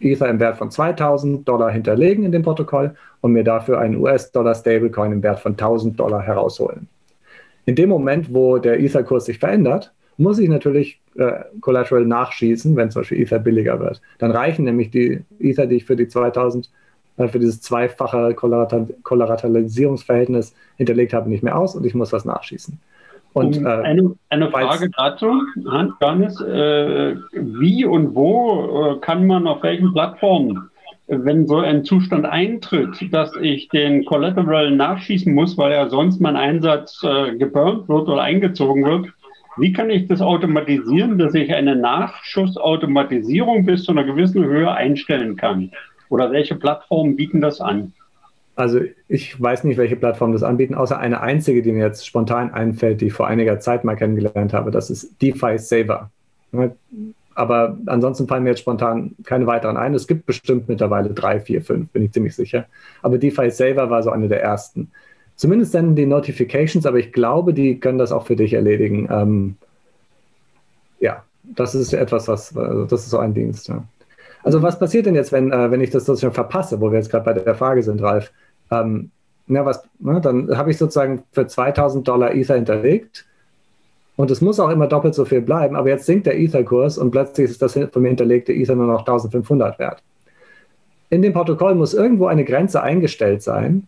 Ether im Wert von 2000 Dollar hinterlegen in dem Protokoll und mir dafür einen US-Dollar-Stablecoin im Wert von 1000 Dollar herausholen. In dem Moment, wo der Ether-Kurs sich verändert, muss ich natürlich äh, Collateral nachschießen, wenn zum Beispiel Ether billiger wird. Dann reichen nämlich die Ether, die ich für die 2000 für dieses zweifache Kollateralisierungsverhältnis hinterlegt habe, nicht mehr aus und ich muss was nachschießen. Und, äh, eine, eine Frage dazu, Johannes, äh, wie und wo äh, kann man auf welchen Plattformen, wenn so ein Zustand eintritt, dass ich den Collateral nachschießen muss, weil ja sonst mein Einsatz äh, geburnt wird oder eingezogen wird, wie kann ich das automatisieren, dass ich eine Nachschussautomatisierung bis zu einer gewissen Höhe einstellen kann? Oder welche Plattformen bieten das an? Also ich weiß nicht, welche Plattformen das anbieten, außer eine einzige, die mir jetzt spontan einfällt, die ich vor einiger Zeit mal kennengelernt habe. Das ist DeFi Saver. aber ansonsten fallen mir jetzt spontan keine weiteren ein. Es gibt bestimmt mittlerweile drei, vier, fünf, bin ich ziemlich sicher. Aber DeFi Saver war so eine der ersten. Zumindest senden die Notifications, aber ich glaube, die können das auch für dich erledigen. Ähm, ja, das ist etwas, was, also das ist so ein Dienst. Ja. Also was passiert denn jetzt, wenn, äh, wenn ich das sozusagen verpasse, wo wir jetzt gerade bei der Frage sind, Ralf? Ähm, na, was, na, dann habe ich sozusagen für 2000 Dollar Ether hinterlegt und es muss auch immer doppelt so viel bleiben, aber jetzt sinkt der Ether-Kurs und plötzlich ist das von mir hinterlegte Ether nur noch 1500 wert. In dem Protokoll muss irgendwo eine Grenze eingestellt sein,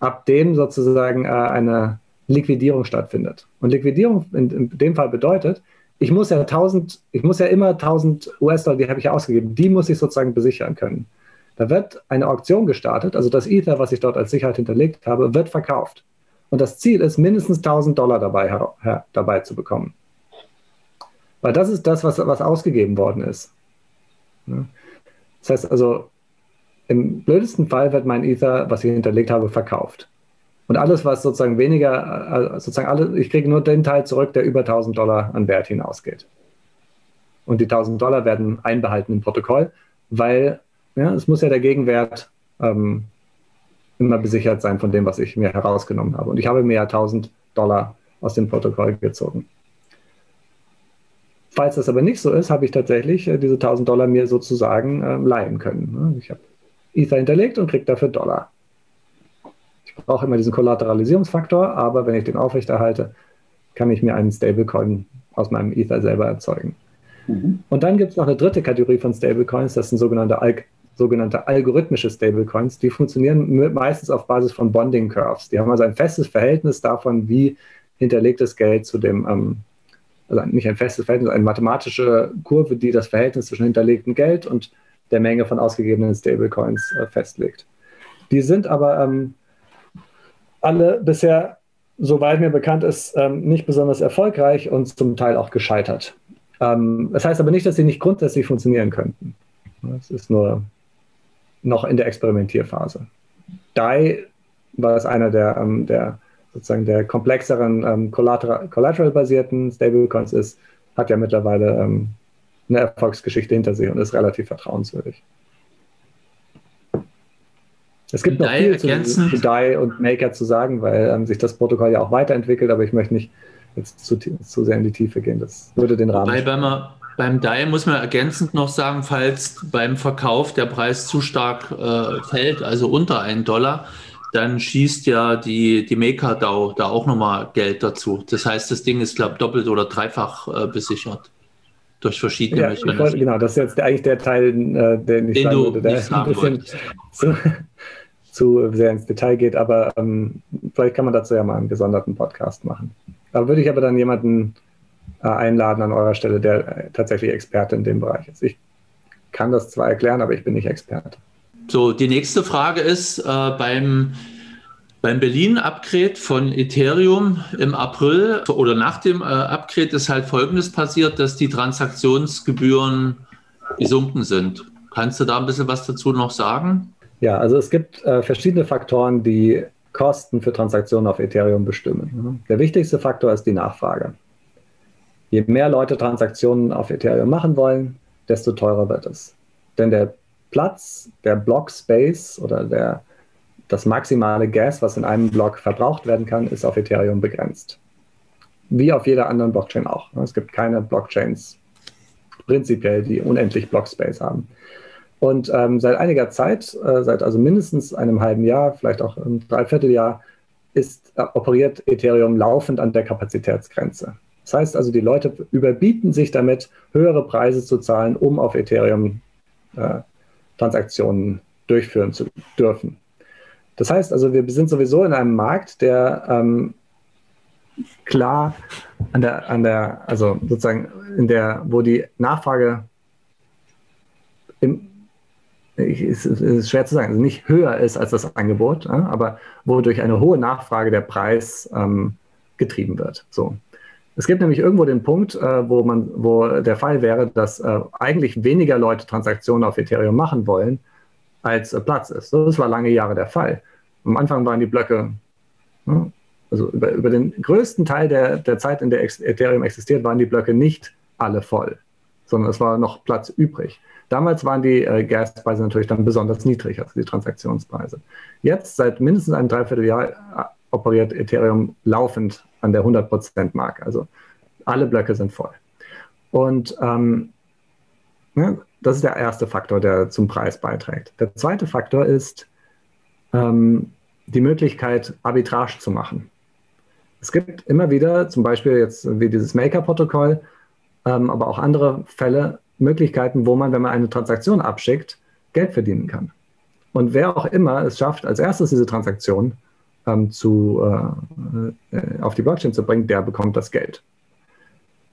ab dem sozusagen äh, eine Liquidierung stattfindet. Und Liquidierung in, in, dem Fall bedeutet, ich muss ja 1000, ich muss ja immer 1000 US-Dollar, die habe ich ja ausgegeben, die muss ich sozusagen besichern können. Da wird eine Auktion gestartet, also das Ether, was ich dort als Sicherheit hinterlegt habe, wird verkauft. Und das Ziel ist, mindestens 1000 Dollar dabei, dabei zu bekommen. Weil das ist das, was, was ausgegeben worden ist. Das heißt also, im blödesten Fall wird mein Ether, was ich hinterlegt habe, verkauft. Und alles, was sozusagen weniger, äh, sozusagen alle, ich kriege nur den Teil zurück, der über 1000 Dollar an Wert hinausgeht. Und die 1000 Dollar werden einbehalten im Protokoll, weil ja, es muss ja der Gegenwert ähm, immer besichert sein von dem, was ich mir herausgenommen habe. Und ich habe mir ja 1000 Dollar aus dem Protokoll gezogen. Falls das aber nicht so ist, habe ich tatsächlich äh, diese 1000 Dollar mir sozusagen äh, leihen können. Ne? Ich habe Ether hinterlegt und kriege dafür Dollar. Ich brauche immer diesen Kollateralisierungsfaktor, aber wenn ich den aufrechterhalte, kann ich mir einen Stablecoin aus meinem Ether selber erzeugen. Mhm. Und dann gibt es noch eine dritte Kategorie von Stablecoins, das sind sogenannte Al sogenannte algorithmische Stablecoins, die funktionieren meistens auf Basis von Bonding Curves. Die haben also ein festes Verhältnis davon, wie hinterlegtes Geld zu dem, ähm, also nicht ein festes Verhältnis, eine mathematische Kurve, die das Verhältnis zwischen hinterlegtem Geld und der Menge von ausgegebenen Stablecoins äh, festlegt. Die sind aber ähm, alle bisher, soweit mir bekannt ist, ähm, nicht besonders erfolgreich und zum Teil auch gescheitert. Ähm, das heißt aber nicht, dass sie nicht grundsätzlich funktionieren könnten. Es ist nur noch in der Experimentierphase. DAI war es einer der, ähm, der sozusagen der komplexeren ähm, Collateral-basierten Stablecoins ist, hat ja mittlerweile ähm, eine Erfolgsgeschichte hinter sich und ist relativ vertrauenswürdig. Es gibt noch viel zu, zu DAI und Maker zu sagen, weil ähm, sich das Protokoll ja auch weiterentwickelt, aber ich möchte nicht jetzt zu, zu sehr in die Tiefe gehen. Das würde den Rahmen. Man beim DAI muss man ergänzend noch sagen, falls beim Verkauf der Preis zu stark äh, fällt, also unter einen Dollar, dann schießt ja die, die MakerDAO da auch nochmal Geld dazu. Das heißt, das Ding ist, glaube ich, doppelt oder dreifach äh, besichert. Durch verschiedene ja, Mechanismen. Genau, das ist jetzt eigentlich der Teil, äh, den ich den sagen würde, der ein bisschen zu, zu, sehr ins Detail geht, aber ähm, vielleicht kann man dazu ja mal einen gesonderten Podcast machen. Da würde ich aber dann jemanden äh, einladen an eurer Stelle, der äh, tatsächlich Experte in dem Bereich ist. Ich kann das zwar erklären, aber ich bin nicht Experte. So, die nächste Frage ist äh, beim, beim Berlin-Upgrade von Ethereum im April oder nach dem äh, Upgrade ist halt Folgendes passiert, dass die Transaktionsgebühren gesunken sind. Kannst du da ein bisschen was dazu noch sagen? Ja, also es gibt äh, verschiedene Faktoren, die Kosten für Transaktionen auf Ethereum bestimmen. Der wichtigste Faktor ist die Nachfrage. Je mehr Leute Transaktionen auf Ethereum machen wollen, desto teurer wird es. Denn der Platz, der Block Space oder der, das maximale Gas, was in einem Block verbraucht werden kann, ist auf Ethereum begrenzt. Wie auf jeder anderen Blockchain auch. Es gibt keine Blockchains prinzipiell, die unendlich Block Space haben. Und ähm, seit einiger Zeit, äh, seit also mindestens einem halben Jahr, vielleicht auch ein Dreivierteljahr, ist, äh, operiert Ethereum laufend an der Kapazitätsgrenze. Das heißt also, die Leute überbieten sich damit, höhere Preise zu zahlen, um auf Ethereum äh, Transaktionen durchführen zu dürfen. Das heißt also, wir sind sowieso in einem Markt, der ähm, klar an der, an der, also sozusagen in der, wo die Nachfrage im, es ist schwer zu sagen, also nicht höher ist als das Angebot, aber wo durch eine hohe Nachfrage der Preis ähm, getrieben wird. So. Es gibt nämlich irgendwo den Punkt, äh, wo, man, wo der Fall wäre, dass äh, eigentlich weniger Leute Transaktionen auf Ethereum machen wollen, als äh, Platz ist. Das war lange Jahre der Fall. Am Anfang waren die Blöcke, ne, also über, über, den größten Teil der, der Zeit, in der Ethereum existiert, waren die Blöcke nicht alle voll. sondern es war noch Platz übrig. Damals waren die äh, Gaspreise natürlich dann besonders niedrig, also die Transaktionspreise. Jetzt, seit mindestens einem Dreivierteljahr, äh, operiert Ethereum laufend an der 100%-Marke. Also alle Blöcke sind voll. Und ähm, ja, das ist der erste Faktor, der zum Preis beiträgt. Der zweite Faktor ist ähm, die Möglichkeit, Arbitrage zu machen. Es gibt immer wieder, zum Beispiel jetzt wie dieses Maker-Protokoll, ähm, aber auch andere Fälle, Möglichkeiten, wo man, wenn man eine Transaktion abschickt, Geld verdienen kann. Und wer auch immer es schafft, als erstes diese Transaktion ähm, zu, äh, äh, auf die Blockchain zu bringen, der bekommt das Geld.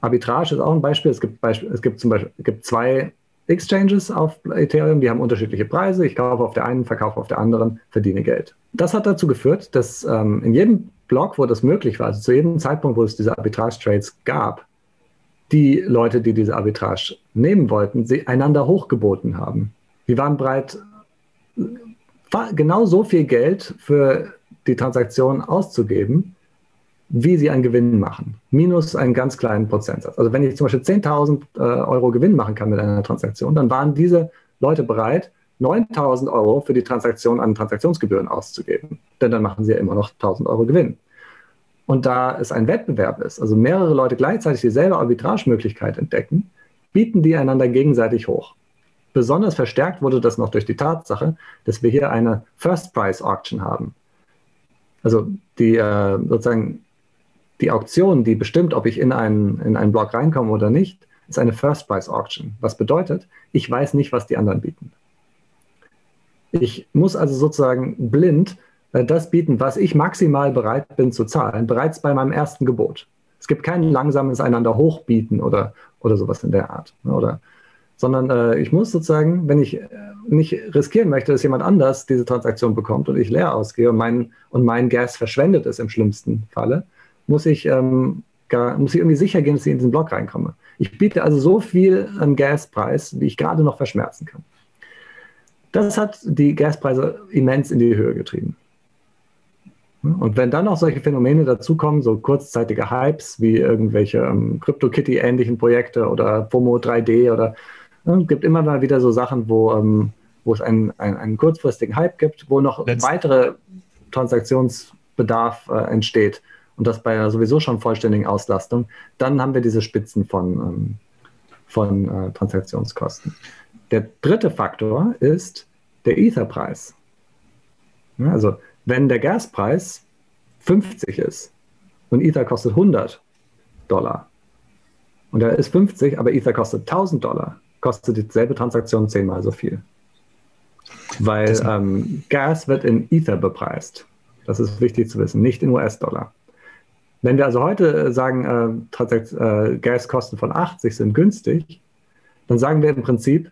Arbitrage ist auch ein Beispiel. Es gibt, Beispiel, es gibt zum Beispiel es gibt zwei Exchanges auf Ethereum, die haben unterschiedliche Preise. Ich kaufe auf der einen, verkaufe auf der anderen, verdiene Geld. Das hat dazu geführt, dass ähm, in jedem Block, wo das möglich war, also zu jedem Zeitpunkt, wo es diese Arbitrage-Trades gab, die Leute, die diese Arbitrage nehmen wollten, sie einander hochgeboten haben. Die waren bereit, genau so viel Geld für die Transaktion auszugeben, wie sie einen Gewinn machen, minus einen ganz kleinen Prozentsatz. Also wenn ich zum Beispiel 10.000 äh, Euro Gewinn machen kann mit einer Transaktion, dann waren diese Leute bereit, 9.000 Euro für die Transaktion an Transaktionsgebühren auszugeben. Denn dann machen sie ja immer noch 1.000 Euro Gewinn. Und da es ein Wettbewerb ist, also mehrere Leute gleichzeitig dieselbe Arbitragemöglichkeit entdecken, bieten die einander gegenseitig hoch. Besonders verstärkt wurde das noch durch die Tatsache, dass wir hier eine First Price Auction haben. Also die äh, sozusagen die Auktion, die bestimmt, ob ich in einen, in einen Block reinkomme oder nicht, ist eine First Price Auction. Was bedeutet, ich weiß nicht, was die anderen bieten. Ich muss also sozusagen blind äh, das bieten, was ich maximal bereit bin zu zahlen, bereits bei meinem ersten Gebot. Es gibt kein langsames einander hochbieten oder, oder sowas in der Art. Ne, oder, sondern äh, ich muss sozusagen, wenn ich äh, nicht riskieren möchte, dass jemand anders diese Transaktion bekommt und ich leer ausgehe und mein, und mein Gas verschwendet ist im schlimmsten Falle, muss ich, ähm, gar, muss ich irgendwie sicher gehen, dass ich in diesen Block reinkomme. Ich biete also so viel an Gaspreis, wie ich gerade noch verschmerzen kann. Das hat die Gaspreise immens in die Höhe getrieben. Und wenn dann noch solche Phänomene dazukommen, so kurzzeitige Hypes wie irgendwelche ähm, CryptoKitty-ähnlichen Projekte oder FOMO 3D oder äh, gibt immer mal wieder so Sachen, wo, ähm, wo es einen, einen, einen, kurzfristigen Hype gibt, wo noch Let's weitere Transaktionsbedarf äh, entsteht und das bei einer sowieso schon vollständigen Auslastung, dann haben wir diese Spitzen von, ähm, von äh, Transaktionskosten. Der dritte Faktor ist der Etherpreis. Ja, also wenn der Gaspreis 50 ist und Ether kostet 100 Dollar und er ist 50, aber Ether kostet 1000 Dollar, kostet dieselbe Transaktion zehnmal so viel. Weil ähm, Gas wird in Ether bepreist. Das ist wichtig zu wissen, nicht in US-Dollar. Wenn wir also heute äh, sagen, äh, äh, Gaskosten von 80 sind günstig, dann sagen wir im Prinzip,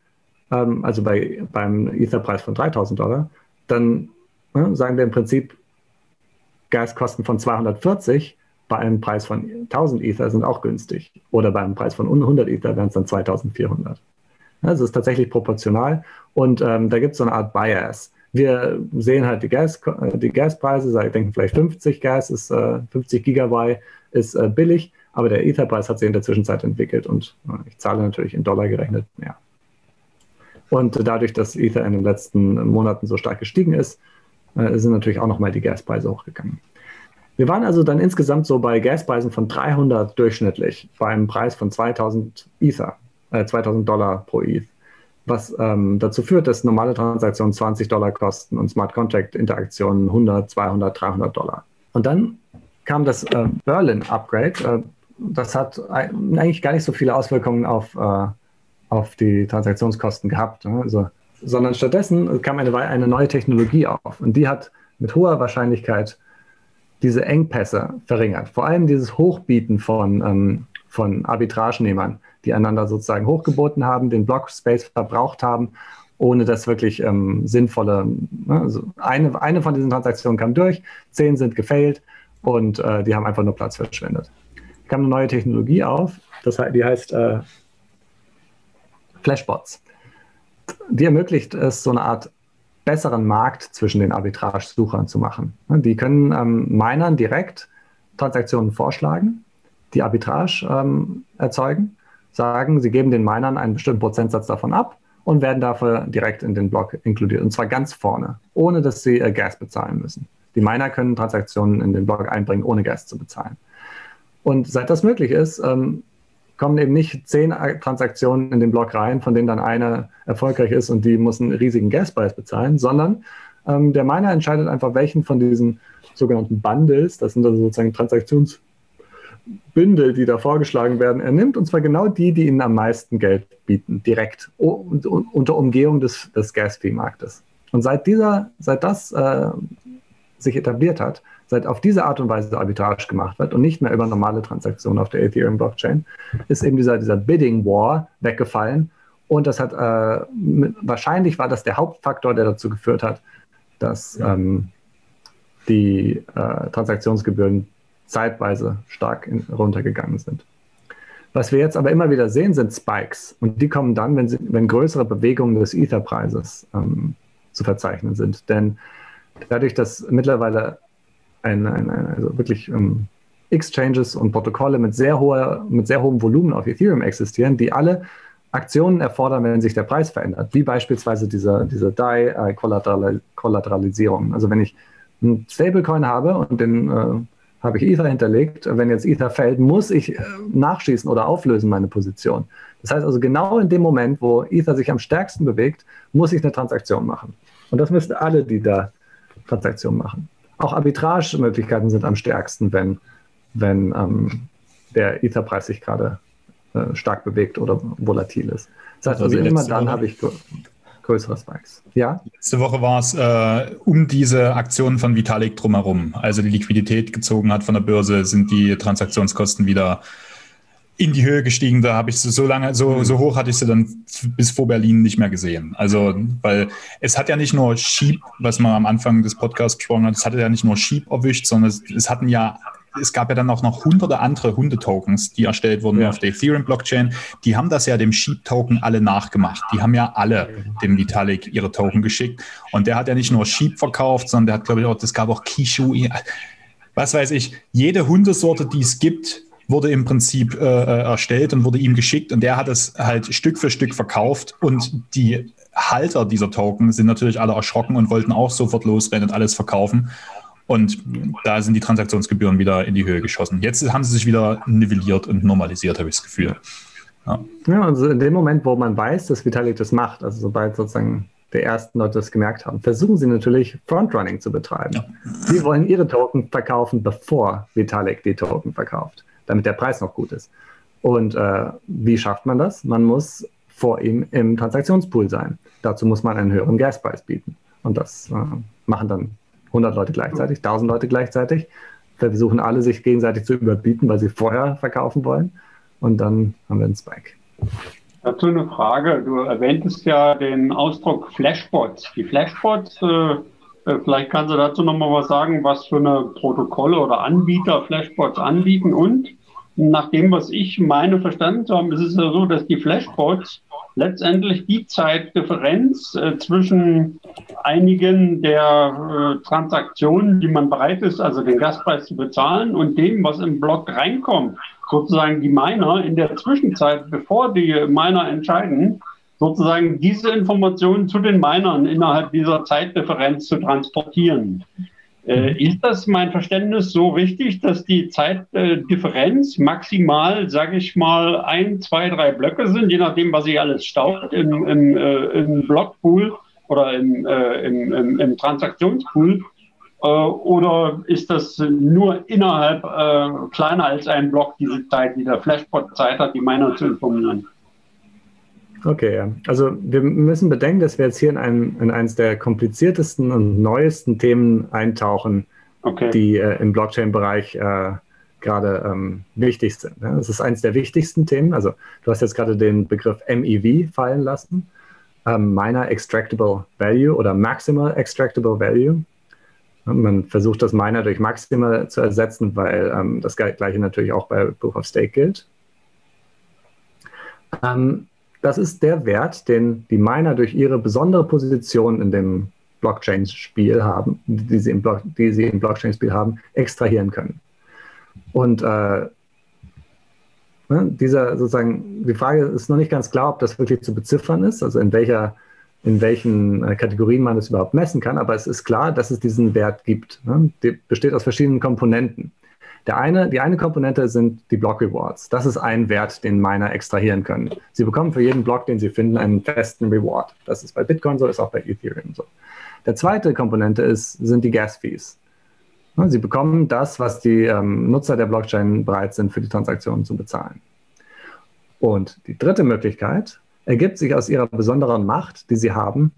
ähm, also bei, beim Ether-Preis von 3000 Dollar, dann ne, sagen wir im Prinzip, Gaskosten von 240 bei einem Preis von 1000 Ether sind auch günstig. Oder bei einem Preis von 100 Ether wären es dann 2400. Also es ist tatsächlich proportional und ähm, da gibt es so eine Art Bias. Wir sehen halt die, Gas, die Gaspreise, ich denke vielleicht 50 Gas ist äh, 50 Gigabyte ist äh, billig, aber der Etherpreis hat sich in der Zwischenzeit entwickelt und äh, ich zahle natürlich in Dollar gerechnet mehr. Und dadurch, dass Ether in den letzten Monaten so stark gestiegen ist, äh, sind natürlich auch nochmal die Gaspreise hochgegangen. Wir waren also dann insgesamt so bei Gaspreisen von 300 durchschnittlich, bei einem Preis von 2000 Ether, äh, 2000 Dollar pro ETH, was ähm, dazu führt, dass normale Transaktionen 20 Dollar kosten und Smart Contract Interaktionen 100, 200, 300 Dollar. Und dann kam das äh, Berlin Upgrade. Äh, das hat eigentlich gar nicht so viele Auswirkungen auf, äh, auf die Transaktionskosten gehabt. Ne? Also sondern stattdessen kam eine, eine neue Technologie auf und die hat mit hoher Wahrscheinlichkeit diese Engpässe verringert. Vor allem dieses Hochbieten von, ähm, von Arbitragenehmern, die einander sozusagen hochgeboten haben, den Blockspace verbraucht haben, ohne dass wirklich ähm, sinnvolle, ne, also eine, eine von diesen Transaktionen kam durch, zehn sind gefailt und äh, die haben einfach nur Platz verschwendet. Es kam eine neue Technologie auf, das, die heißt äh, Flashbots die ermöglicht es, so eine Art besseren Markt zwischen den Arbitrage-Suchern zu machen. Die können ähm, Minern direkt Transaktionen vorschlagen, die Arbitrage ähm, erzeugen sagen, sie geben den Minern einen bestimmten Prozentsatz davon ab und werden dafür direkt in den Block inkludiert. Und zwar ganz vorne, ohne dass sie äh, Gas bezahlen müssen. Die Miner können Transaktionen in den Block einbringen, ohne Gas zu bezahlen. Und seit das möglich ist, ähm, kommen eben nicht zehn Transaktionen in den Block rein, von denen dann eine erfolgreich ist und die muss einen riesigen Gaspreis bezahlen, sondern ähm, der Miner entscheidet einfach, welchen von diesen sogenannten Bundles, das sind also sozusagen Transaktionsbündel, die da vorgeschlagen werden, er nimmt, und zwar genau die, die ihnen am meisten Geld bieten, direkt unter Umgehung des, des Gas-Fee-Marktes. Und seit dieser, seit das äh, sich etabliert hat, seit auf diese Art und Weise Arbitrage gemacht wird und nicht mehr über normale Transaktionen auf der Ethereum-Blockchain, ist eben dieser, dieser Bidding War weggefallen. Und das hat äh, wahrscheinlich war das der Hauptfaktor, der dazu geführt hat, dass ähm, die äh, Transaktionsgebühren zeitweise stark in, runtergegangen sind. Was wir jetzt aber immer wieder sehen, sind Spikes. Und die kommen dann, wenn, sie, wenn größere Bewegungen des Ether-Preises ähm, zu verzeichnen sind. Denn dadurch, dass mittlerweile ein, ein, ein also wirklich ähm, Exchanges und Protokolle mit sehr, hoher, mit sehr hohem Volumen auf Ethereum existieren, die alle Aktionen erfordern, wenn sich der Preis verändert, wie beispielsweise diese, diese DAI-Kollateralisierung. also wenn ich einen Stablecoin habe und den äh, habe ich Ether hinterlegt, wenn jetzt Ether fällt, muss ich äh, nachschießen oder auflösen meine Position. Das heißt also genau in dem Moment, wo Ether sich am stärksten bewegt, muss ich eine Transaktion machen. Und das müssen alle, die da Transaktionen machen. Auch Arbitrage-Möglichkeiten sind am stärksten, wenn, wenn ähm, der Etherpreis sich gerade äh, stark bewegt oder volatil ist. Das heißt also, also immer dann habe ich größere Spikes. Ja? Letzte Woche war es äh, um diese Aktion von Vitalik drumherum. Also die Liquidität gezogen hat von der Börse, sind die Transaktionskosten wieder in die Höhe gestiegen. Da habe ich so lange, so, so hoch hatte ich sie dann bis vor Berlin nicht mehr gesehen. Also, weil es hat ja nicht nur Sheep, was man am Anfang des Podcasts gesprochen hat, es hatte ja nicht nur Sheep erwischt, sondern es, es hatten ja es gab ja dann auch noch hunderte andere Hundetokens, die erstellt wurden ja. auf der Ethereum-Blockchain. Die haben das ja dem Sheep-Token alle nachgemacht. Die haben ja alle dem Vitalik ihre Token geschickt. Und der hat ja nicht nur Sheep verkauft, sondern der hat, glaube ich, auch, das gab auch Kishu. Was weiß ich, jede Hundesorte, die es gibt, wurde im Prinzip äh, äh, erstellt und wurde ihm geschickt und der hat es halt Stück für Stück verkauft und die Halter dieser Token sind natürlich alle erschrocken und wollten auch sofort losrennen und alles verkaufen. Und da sind die Transaktionsgebühren wieder in die Höhe geschossen. Jetzt haben sie sich wieder nivelliert und normalisiert, habe ich das Gefühl. Ja. ja, also in dem Moment, wo man weiß, dass Vitalik das macht, also sobald sozusagen der ersten Leute das gemerkt haben, versuchen sie natürlich Frontrunning zu betreiben. Ja. Sie wollen ihre Token verkaufen, bevor Vitalik die Token verkauft damit der Preis noch gut ist. Und äh, wie schafft man das? Man muss vor ihm im Transaktionspool sein. Dazu muss man einen höheren Gaspreis bieten. Und das äh, machen dann 100 Leute gleichzeitig, 1000 Leute gleichzeitig. Versuchen alle, sich gegenseitig zu überbieten, weil sie vorher verkaufen wollen. Und dann haben wir einen Spike. Dazu eine Frage. Du erwähntest ja den Ausdruck Flashbots. Die Flashbots, äh, äh vielleicht kannst du dazu nochmal was sagen, was für eine Protokolle oder Anbieter Flashbots anbieten und nach dem, was ich meine verstanden zu haben, ist es ja so, dass die Flashbots letztendlich die Zeitdifferenz äh, zwischen einigen der äh, Transaktionen, die man bereit ist, also den Gaspreis zu bezahlen, und dem, was im Block reinkommt, sozusagen die Miner in der Zwischenzeit, bevor die Miner entscheiden, sozusagen diese Informationen zu den Minern innerhalb dieser Zeitdifferenz zu transportieren. Äh, ist das mein Verständnis so richtig, dass die Zeitdifferenz maximal, sage ich mal, ein, zwei, drei Blöcke sind, je nachdem, was sich alles staut im, im, äh, im Blockpool oder im, äh, im, im, Transaktionspool? Oder ist das nur innerhalb äh, kleiner als ein Block diese Zeit, die der Flashpot Zeit hat, die Miner zu informieren? Okay, ja. Also wir müssen bedenken, dass wir jetzt hier in, ein, in eines der kompliziertesten und neuesten Themen eintauchen, okay. die äh, im Blockchain-Bereich äh, gerade ähm, wichtig sind. Ne? Das ist eines der wichtigsten Themen. Also du hast jetzt gerade den Begriff MEV fallen lassen. Ähm, Miner Extractable Value oder Maximal Extractable Value. Man versucht das Miner durch Maximal zu ersetzen, weil ähm, das gleiche natürlich auch bei Proof of Stake gilt. Ähm, das ist der Wert, den die Miner durch ihre besondere Position in dem Blockchain-Spiel haben, die sie im, Block, im Blockchain-Spiel haben, extrahieren können. Und äh, ne, dieser sozusagen, die Frage ist noch nicht ganz klar, ob das wirklich zu beziffern ist, also in welcher in welchen äh, Kategorien man es überhaupt messen kann, aber es ist klar, dass es diesen Wert gibt. Ne? Die besteht aus verschiedenen Komponenten. Der eine, die eine Komponente sind die Block Rewards. Das ist ein Wert, den Miner extrahieren können. Sie bekommen für jeden Block, den sie finden, einen festen Reward. Das ist bei Bitcoin so, ist auch bei Ethereum so. Der zweite Komponente ist, sind die Gas Fees. Sie bekommen das, was die ähm, Nutzer der Blockchain bereit sind, für die Transaktionen zu bezahlen. Und die dritte Möglichkeit ergibt sich aus ihrer besonderen Macht, die sie haben,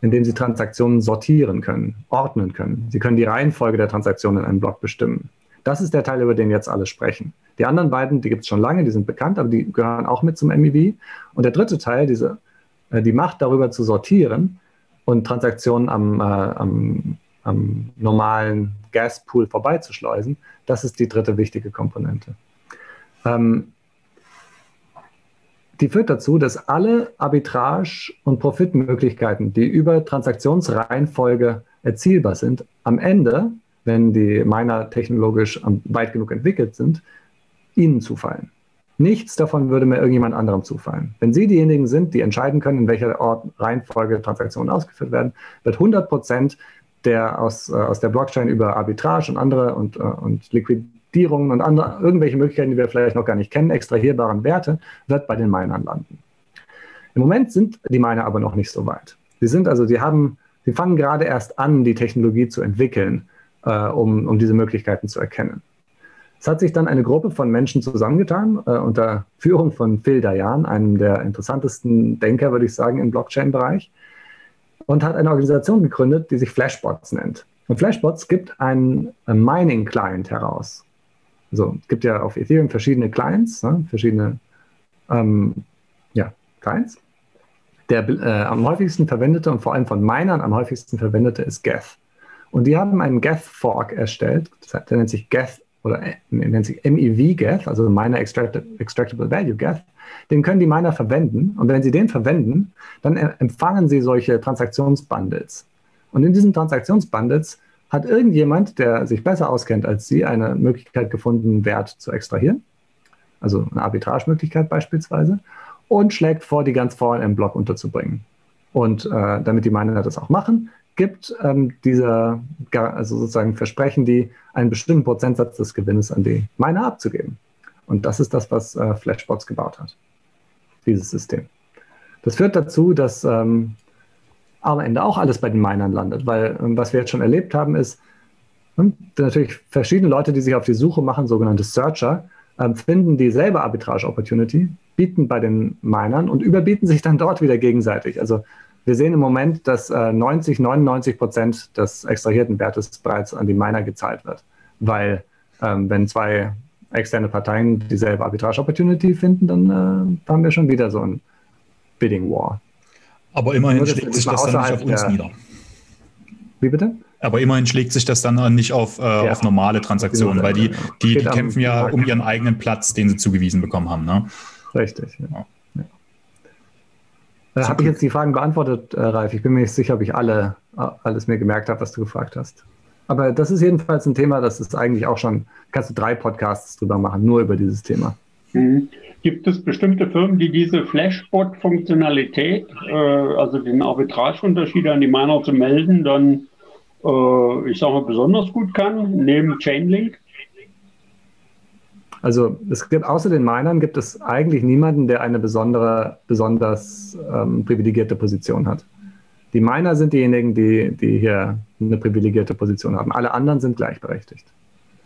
indem sie Transaktionen sortieren können, ordnen können. Sie können die Reihenfolge der Transaktionen in einem Block bestimmen. Das ist der Teil, über den jetzt alle sprechen. Die anderen beiden, die gibt es schon lange, die sind bekannt, aber die gehören auch mit zum MEV. Und der dritte Teil, diese, äh, die Macht darüber zu sortieren und Transaktionen am, äh, am, am normalen Gaspool vorbeizuschleusen, das ist die dritte wichtige Komponente. Ähm, die führt dazu, dass alle Arbitrage- und Profitmöglichkeiten, die über Transaktionsreihenfolge erzielbar sind, am Ende, wenn die Miner technologisch weit genug entwickelt sind, ihnen zufallen. Nichts davon würde mir irgendjemand anderem zufallen. Wenn Sie diejenigen sind, die entscheiden können, in welcher Ort Reihenfolge Transaktionen ausgeführt werden, wird 100 Prozent der aus, äh, aus der Blockchain über Arbitrage und andere und, äh, und Liquid Kodierungen und andere, irgendwelche Möglichkeiten, die wir vielleicht noch gar nicht kennen, extrahierbaren Werte, wird bei den Minern landen. Im Moment sind die Miner aber noch nicht so weit. Sie sind also, sie haben, sie fangen gerade erst an, die Technologie zu entwickeln, äh, um, um diese Möglichkeiten zu erkennen. Es hat sich dann eine Gruppe von Menschen zusammengetan, äh, unter Führung von Phil Dayan, einem der interessantesten Denker, würde ich sagen, im Blockchain-Bereich, und hat eine Organisation gegründet, die sich Flashbots nennt. Und Flashbots gibt einen Mining-Client heraus. Also es gibt ja auf Ethereum verschiedene Clients, ne? verschiedene ähm, ja, Clients. Der äh, am häufigsten verwendete und vor allem von Minern am häufigsten verwendete ist Geth. Und die haben einen Geth-Fork erstellt, der nennt sich Geth oder äh, nennt sich MEV Geth, also Miner Extractable Value Geth. Den können die Miner verwenden. Und wenn sie den verwenden, dann empfangen sie solche Transaktionsbundles. Und in diesen Transaktionsbundles hat irgendjemand, der sich besser auskennt als Sie, eine Möglichkeit gefunden, Wert zu extrahieren? Also eine Arbitragemöglichkeit beispielsweise. Und schlägt vor, die ganz vorne im Block unterzubringen. Und äh, damit die Miner das auch machen, gibt ähm, dieser, also sozusagen versprechen die, einen bestimmten Prozentsatz des Gewinnes an die Miner abzugeben. Und das ist das, was äh, Flashbots gebaut hat, dieses System. Das führt dazu, dass ähm, am Ende auch alles bei den Minern landet. Weil ähm, was wir jetzt schon erlebt haben, ist, hm, natürlich verschiedene Leute, die sich auf die Suche machen, sogenannte Searcher, ähm, finden dieselbe Arbitrage-Opportunity, bieten bei den Minern und überbieten sich dann dort wieder gegenseitig. Also wir sehen im Moment, dass 90, äh, 99 Prozent des extrahierten Wertes bereits an die Miner gezahlt wird. Weil ähm, wenn zwei externe Parteien dieselbe Arbitrage-Opportunity finden, dann äh, haben wir schon wieder so ein Bidding War. Aber immerhin Nur, schlägt sich das dann nicht auf uns der... nieder. Wie bitte? Aber immerhin schlägt sich das dann nicht auf, äh, ja. auf normale Transaktionen, weil die, die, die kämpfen ja um ihren eigenen Platz, den sie zugewiesen bekommen haben. Ne? Richtig. Ja. Äh, habe ich jetzt die Fragen beantwortet, äh, Ralf? Ich bin mir nicht sicher, ob ich alle, alles mir gemerkt habe, was du gefragt hast. Aber das ist jedenfalls ein Thema, das ist eigentlich auch schon, kannst du drei Podcasts drüber machen, nur über dieses Thema. Mhm. Gibt es bestimmte Firmen, die diese Flashbot-Funktionalität, äh, also den Arbitrageunterschied an die Miner zu melden, dann, äh, ich sage mal, besonders gut kann, neben Chainlink? Also es gibt außer den Minern gibt es eigentlich niemanden, der eine besondere, besonders ähm, privilegierte Position hat. Die Miner sind diejenigen, die, die hier eine privilegierte Position haben. Alle anderen sind gleichberechtigt.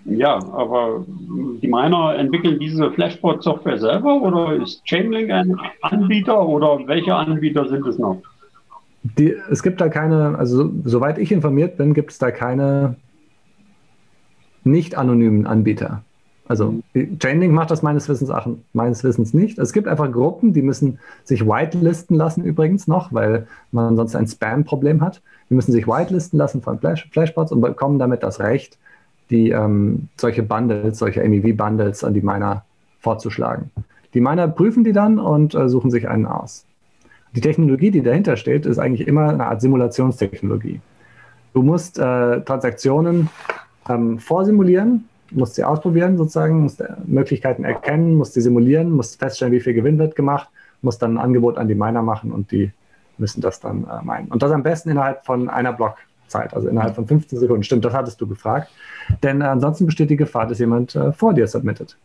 Ja, aber die Miner entwickeln diese Flashbot-Software selber oder ist Chainlink ein Anbieter oder welche Anbieter sind es noch? Die, es gibt da keine, also soweit ich informiert bin, gibt es da keine nicht anonymen Anbieter. Also Chainlink macht das meines Wissens, meines Wissens nicht. Es gibt einfach Gruppen, die müssen sich whitelisten lassen übrigens noch, weil man sonst ein Spam-Problem hat. Die müssen sich whitelisten lassen von Flash, Flashbots und bekommen damit das Recht, die ähm, solche Bundles, solche MEV-Bundles an die Miner vorzuschlagen. Die Miner prüfen die dann und äh, suchen sich einen aus. Die Technologie, die dahinter steht, ist eigentlich immer eine Art Simulationstechnologie. Du musst äh, Transaktionen ähm, vorsimulieren musst sie ausprobieren sozusagen, musst Möglichkeiten erkennen, musst sie simulieren, musst feststellen, wie viel Gewinn wird gemacht, musst dann ein Angebot an die Miner machen und die müssen das dann äh, meinen. Und das am besten innerhalb von einer Blockzeit, also innerhalb von 15 Sekunden. Stimmt, das hattest du gefragt. Denn äh, ansonsten besteht die Gefahr, dass jemand äh, vor dir submittet.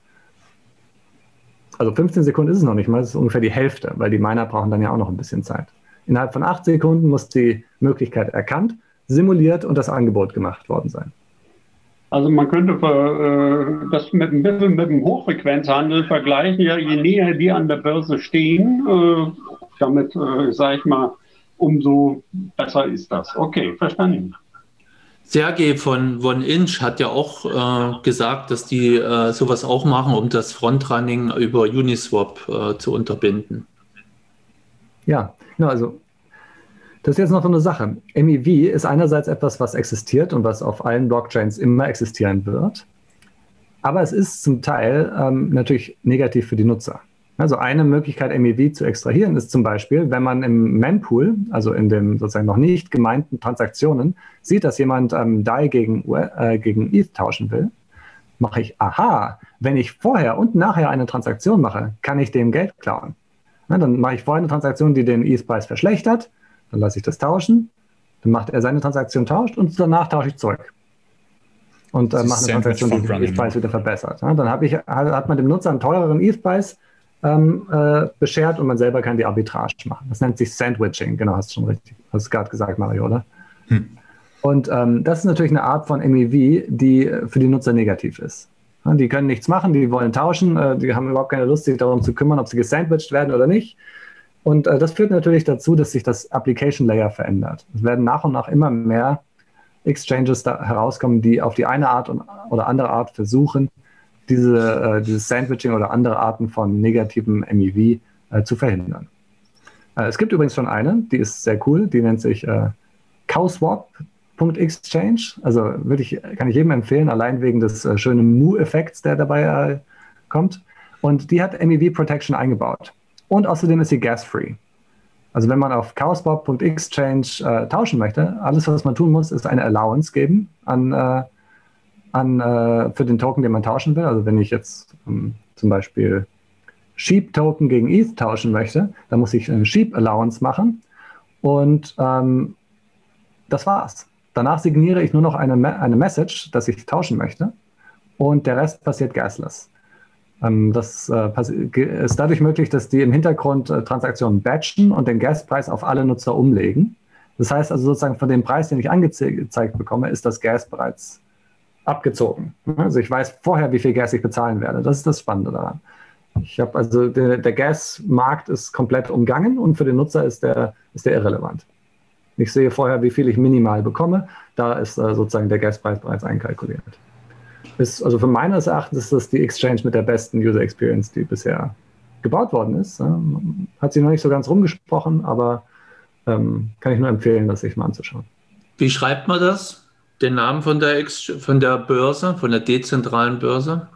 Also 15 Sekunden ist es noch nicht mal, das ist ungefähr die Hälfte, weil die Miner brauchen dann ja auch noch ein bisschen Zeit. Innerhalb von 8 Sekunden muss die Möglichkeit erkannt, simuliert und das Angebot gemacht worden sein. Also man könnte äh, das mit ein bisschen mit dem Hochfrequenzhandel vergleichen. Ja, je näher die an der Börse stehen, äh, damit äh, sage ich mal, umso besser ist das. Okay, verstanden. Sergej von One Inch hat ja auch äh, gesagt, dass die äh, sowas auch machen, um das Frontrunning über Uniswap äh, zu unterbinden. Ja, also das ist jetzt noch so eine Sache. MEV ist einerseits etwas, was existiert und was auf allen Blockchains immer existieren wird. Aber es ist zum Teil ähm, natürlich negativ für die Nutzer. Also eine Möglichkeit, MEV zu extrahieren, ist zum Beispiel, wenn man im Mempool, also in den sozusagen noch nicht gemeinten Transaktionen, sieht, dass jemand ähm, DAI gegen, äh, gegen ETH tauschen will, mache ich, aha, wenn ich vorher und nachher eine Transaktion mache, kann ich dem Geld klauen. Na, dann mache ich vorher eine Transaktion, die den ETH-Preis verschlechtert, dann lasse ich das tauschen, dann macht er seine Transaktion tauscht und danach tausche ich zurück und äh, mache eine Transaktion, die den ETH-Preis wieder verbessert. Ja, dann ich, hat man dem Nutzer einen teureren ETH-Preis ähm, äh, beschert und man selber kann die Arbitrage machen. Das nennt sich Sandwiching, genau, hast du schon richtig, hast du gerade gesagt, Mario, oder? Hm. Und ähm, das ist natürlich eine Art von MEV, die für die Nutzer negativ ist. Ja, die können nichts machen, die wollen tauschen, äh, die haben überhaupt keine Lust, sich darum zu kümmern, ob sie gesandwiched werden oder nicht. Und äh, das führt natürlich dazu, dass sich das Application Layer verändert. Es werden nach und nach immer mehr Exchanges da herauskommen, die auf die eine Art und, oder andere Art versuchen, diese, äh, dieses Sandwiching oder andere Arten von negativem MEV äh, zu verhindern. Äh, es gibt übrigens schon eine, die ist sehr cool, die nennt sich äh, Cowswap.exchange. Also würde ich, kann ich jedem empfehlen, allein wegen des äh, schönen Mu-Effekts, der dabei äh, kommt. Und die hat MEV Protection eingebaut. Und außerdem ist sie gas-free. Also wenn man auf cowswap.exchange äh, tauschen möchte, alles, was man tun muss, ist eine Allowance geben an an, äh, für den Token, den man tauschen will. Also wenn ich jetzt ähm, zum Beispiel Sheep-Token gegen ETH tauschen möchte, dann muss ich eine Sheep-Allowance machen. Und ähm, das war's. Danach signiere ich nur noch eine, eine Message, dass ich tauschen möchte. Und der Rest passiert gasless. Ähm, das äh, ist dadurch möglich, dass die im Hintergrund äh, Transaktionen batchen und den Gaspreis auf alle Nutzer umlegen. Das heißt also sozusagen von dem Preis, den ich angezeigt bekomme, ist das Gas bereits abgezogen. Also ich weiß vorher, wie viel Gas ich bezahlen werde. Das ist das Spannende daran. Ich habe also der, der Gasmarkt ist komplett umgangen und für den Nutzer ist der, ist der irrelevant. Ich sehe vorher, wie viel ich minimal bekomme. Da ist äh, sozusagen der Gaspreis bereits einkalkuliert. Ist, also für meines Erachtens ist das die Exchange mit der besten User Experience, die bisher gebaut worden ist. Hat sie noch nicht so ganz rumgesprochen, aber ähm, kann ich nur empfehlen, das sich mal anzuschauen. Wie schreibt man das? den Namen von der, Ex von der Börse, von der dezentralen Börse?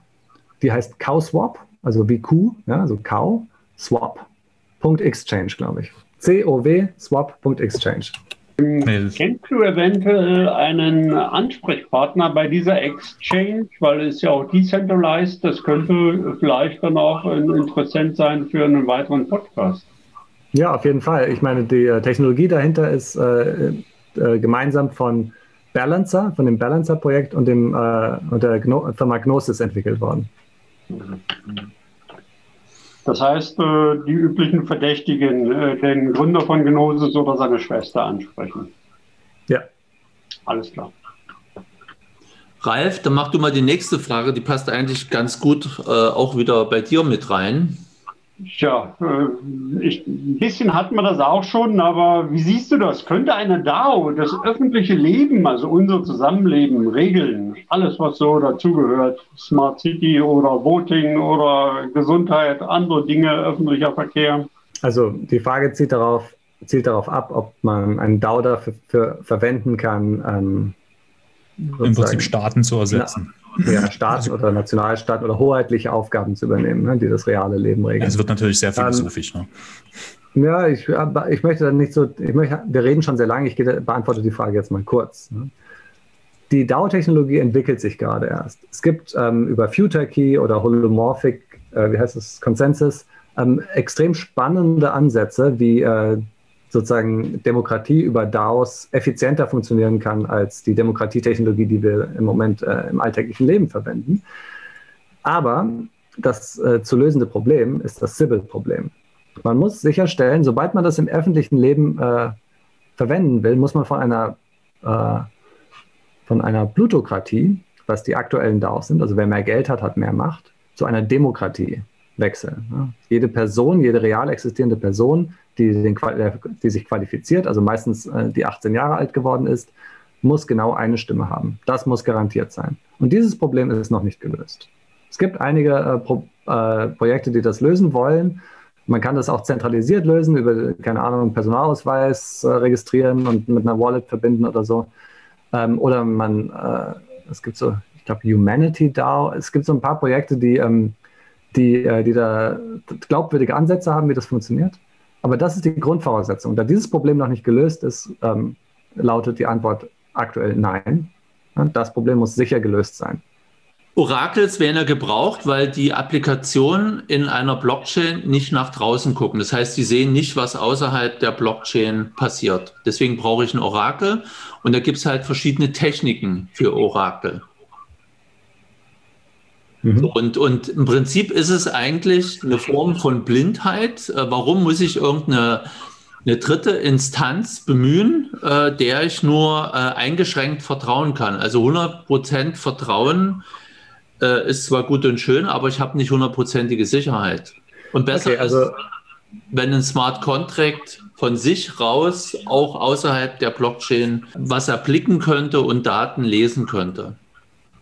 Die heißt CowSwap, also wie Q, ja, also Cow, Swap. Exchange, glaube ich. C-O-W, swap.exchange. Kennst du eventuell einen Ansprechpartner bei dieser Exchange, weil es ja auch decentralized, das könnte vielleicht dann auch interessant sein für einen weiteren Podcast. Ja, auf jeden Fall. Ich meine, die äh, Technologie dahinter ist äh, äh, gemeinsam von Balancer, von dem Balancer-Projekt und, dem, äh, und der Gno Firma Gnosis entwickelt worden. Das heißt, äh, die üblichen Verdächtigen, äh, den Gründer von Gnosis oder seine Schwester ansprechen. Ja. Alles klar. Ralf, dann mach du mal die nächste Frage, die passt eigentlich ganz gut äh, auch wieder bei dir mit rein. Tja, äh, ich, ein bisschen hat man das auch schon, aber wie siehst du das? Könnte eine DAO das öffentliche Leben, also unser Zusammenleben, regeln? Alles, was so dazugehört, Smart City oder Voting oder Gesundheit, andere Dinge, öffentlicher Verkehr? Also die Frage zielt darauf, zielt darauf ab, ob man einen DAO dafür für, verwenden kann, ähm, im Prinzip Staaten zu ersetzen. Ja, Staaten oder Nationalstaaten oder hoheitliche Aufgaben zu übernehmen, ne, die das reale Leben regeln. Es wird natürlich sehr philosophisch. Ähm, ne? Ja, ich, ich möchte dann nicht so, ich möchte, wir reden schon sehr lange, ich beantworte die Frage jetzt mal kurz. Ne? die DAO-Technologie entwickelt sich gerade erst. Es gibt ähm, über Future Key oder Holomorphic, äh, wie heißt es, Consensus, ähm, extrem spannende Ansätze, wie äh, sozusagen Demokratie über DAOs effizienter funktionieren kann als die Demokratietechnologie, die wir im Moment äh, im alltäglichen Leben verwenden. Aber das äh, zu lösende Problem ist das Sybil-Problem. Man muss sicherstellen, sobald man das im öffentlichen Leben äh, verwenden will, muss man von einer, äh, von einer Plutokratie, was die aktuellen DAOs sind, also wer mehr Geld hat, hat mehr Macht, zu einer Demokratie wechseln. Ne? Jede Person, jede real existierende Person, die, den, die sich qualifiziert, also meistens äh, die 18 Jahre alt geworden ist, muss genau eine Stimme haben. Das muss garantiert sein. Und dieses Problem ist noch nicht gelöst. Es gibt einige äh, Pro, äh, Projekte, die das lösen wollen. Man kann das auch zentralisiert lösen, über, keine Ahnung, Personalausweis äh, registrieren und mit einer Wallet verbinden oder so. Ähm, oder man, äh, es gibt so, ich glaube, Humanity DAO. Es gibt so ein paar Projekte, die, ähm, die, äh, die da glaubwürdige Ansätze haben, wie das funktioniert. Aber das ist die Grundvoraussetzung. Da dieses Problem noch nicht gelöst ist, ähm, lautet die Antwort aktuell nein. Das Problem muss sicher gelöst sein. Orakels werden ja gebraucht, weil die Applikationen in einer Blockchain nicht nach draußen gucken. Das heißt, sie sehen nicht, was außerhalb der Blockchain passiert. Deswegen brauche ich ein Orakel und da gibt es halt verschiedene Techniken für Orakel. Mhm. Und, und im Prinzip ist es eigentlich eine Form von Blindheit. Äh, warum muss ich irgendeine eine dritte Instanz bemühen, äh, der ich nur äh, eingeschränkt vertrauen kann? Also 100% Vertrauen äh, ist zwar gut und schön, aber ich habe nicht hundertprozentige Sicherheit. Und besser okay, also, ist, wenn ein Smart Contract von sich raus auch außerhalb der Blockchain was erblicken könnte und Daten lesen könnte.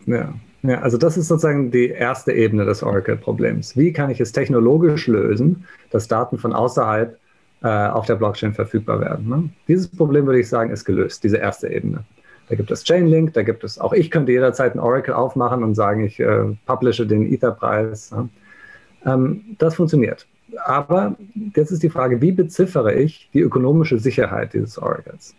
Ja. Ja, also das ist sozusagen die erste Ebene des Oracle-Problems. Wie kann ich es technologisch lösen, dass Daten von außerhalb äh, auf der Blockchain verfügbar werden? Ne? Dieses Problem würde ich sagen, ist gelöst, diese erste Ebene. Da gibt es Chainlink, da gibt es, auch ich könnte jederzeit ein Oracle aufmachen und sagen, ich äh, publishe den Ether-Preis. Ja. Ähm, das funktioniert. Aber jetzt ist die Frage, wie beziffere ich die ökonomische Sicherheit dieses Oracles?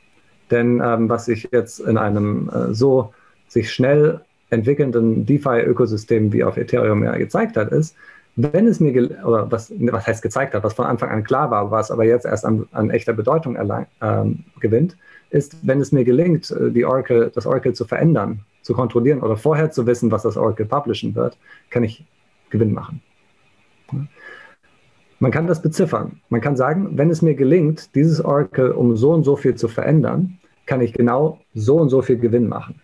Denn ähm, was ich jetzt in einem äh, so sich schnell entwickelnden DeFi-Ökosystem wie auf Ethereum ja gezeigt hat, ist, wenn es mir, oder was, was heißt gezeigt hat, was von Anfang an klar war, was aber jetzt erst an, an echter Bedeutung erlang, ähm, gewinnt, ist, wenn es mir gelingt, äh, die Oracle, das Oracle zu verändern, zu kontrollieren oder vorher zu wissen, was das Oracle publishen wird, kann ich Gewinn machen. Man kann das beziffern. Man kann sagen, wenn es mir gelingt, dieses Oracle um so und so viel zu verändern, kann ich genau so und so viel Gewinn machen.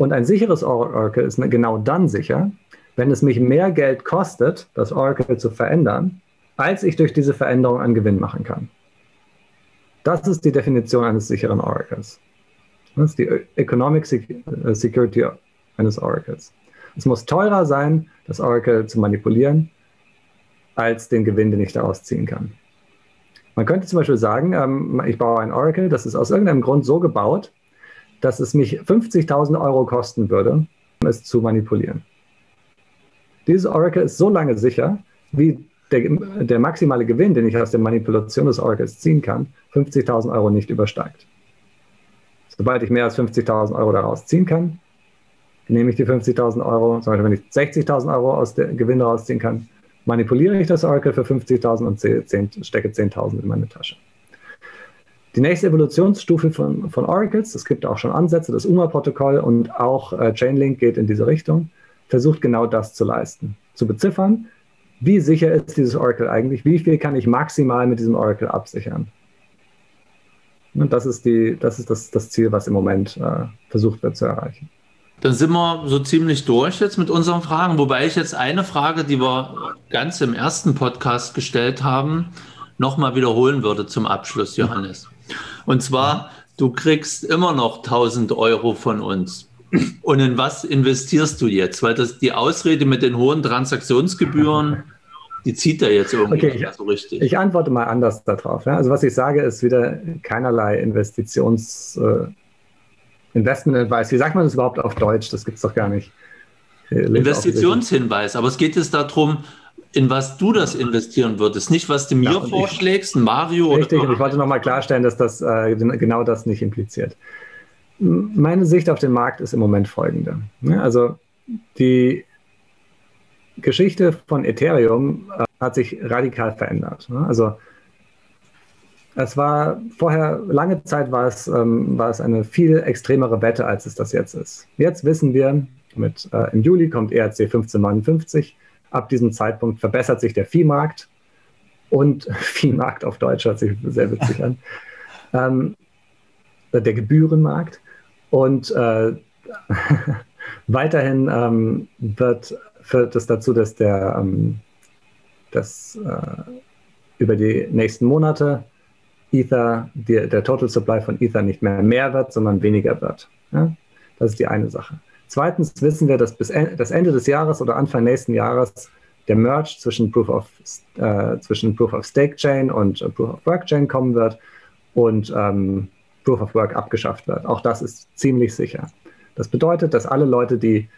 Und ein sicheres Oracle ist genau dann sicher, wenn es mich mehr Geld kostet, das Oracle zu verändern, als ich durch diese Veränderung einen Gewinn machen kann. Das ist die Definition eines sicheren Oracles. Das ist die Economic äh, Security eines Oracles. Es muss teurer sein, das Oracle zu manipulieren, als den Gewinn, den ich daraus ziehen kann. Man könnte zum Beispiel sagen, ähm, ich baue ein Oracle, das ist aus irgendeinem Grund so gebaut, dass es mich 50.000 Euro kosten würde, es zu manipulieren. Dieses Oracle ist so lange sicher, wie der, der maximale Gewinn, den ich aus der Manipulation des Oracles ziehen kann, 50.000 Euro nicht übersteigt. Sobald ich mehr als 50.000 Euro daraus ziehen kann, nehme ich die 50.000 Euro. Zum Beispiel, wenn ich 60.000 Euro aus der Gewinn rausziehen kann, manipuliere ich das Oracle für 50.000 und 10, stecke 10.000 in meine Tasche. Die nächste Evolutionsstufe von, von Oracles, es gibt auch schon Ansätze, das UMA-Protokoll und auch äh, Chainlink geht in diese Richtung, versucht genau das zu leisten, zu beziffern, wie sicher ist dieses Oracle eigentlich? Wie viel kann ich maximal mit diesem Oracle absichern? Und das ist, die, das, ist das, das Ziel, was im Moment äh, versucht wird zu erreichen. Dann sind wir so ziemlich durch jetzt mit unseren Fragen, wobei ich jetzt eine Frage, die wir ganz im ersten Podcast gestellt haben, nochmal wiederholen würde zum Abschluss, Johannes. Und zwar, du kriegst immer noch 1000 Euro von uns. Und in was investierst du jetzt? Weil das die Ausrede mit den hohen Transaktionsgebühren, die zieht er jetzt irgendwie okay, nicht so richtig. Ich antworte mal anders darauf. Ja? Also was ich sage, ist wieder keinerlei Investitions äh, Investment Advice. Wie sagt man das überhaupt auf Deutsch? Das gibt es doch gar nicht. Investitionshinweis, aber es geht jetzt darum, in was du das investieren würdest, nicht was du mir ja, vorschlägst, ein Mario richtig, oder. Richtig, ich wollte nochmal klarstellen, dass das äh, genau das nicht impliziert. meine Sicht auf den Markt ist im Moment folgende. Also die Geschichte von Ethereum äh, hat sich radikal verändert. Also es war vorher, lange Zeit war es, ähm, war es eine viel extremere Wette, als es das jetzt ist. Jetzt wissen wir, mit, äh, im Juli kommt ERC 1559. Ab diesem Zeitpunkt verbessert sich der Viehmarkt und Viehmarkt auf Deutsch hört sich sehr witzig an. Ähm, der Gebührenmarkt. Und äh, weiterhin ähm, wird, führt es dazu, dass der ähm, dass, äh, über die nächsten Monate Ether, die, der Total Supply von Ether nicht mehr mehr wird, sondern weniger wird. Ja? Das ist die eine Sache. Zweitens wissen wir, dass bis en das Ende des Jahres oder Anfang nächsten Jahres der Merge zwischen Proof of, äh, zwischen Proof of Stake Chain und äh, Proof of Work Chain kommen wird und ähm, Proof of Work abgeschafft wird. Auch das ist ziemlich sicher. Das bedeutet, dass alle Leute, die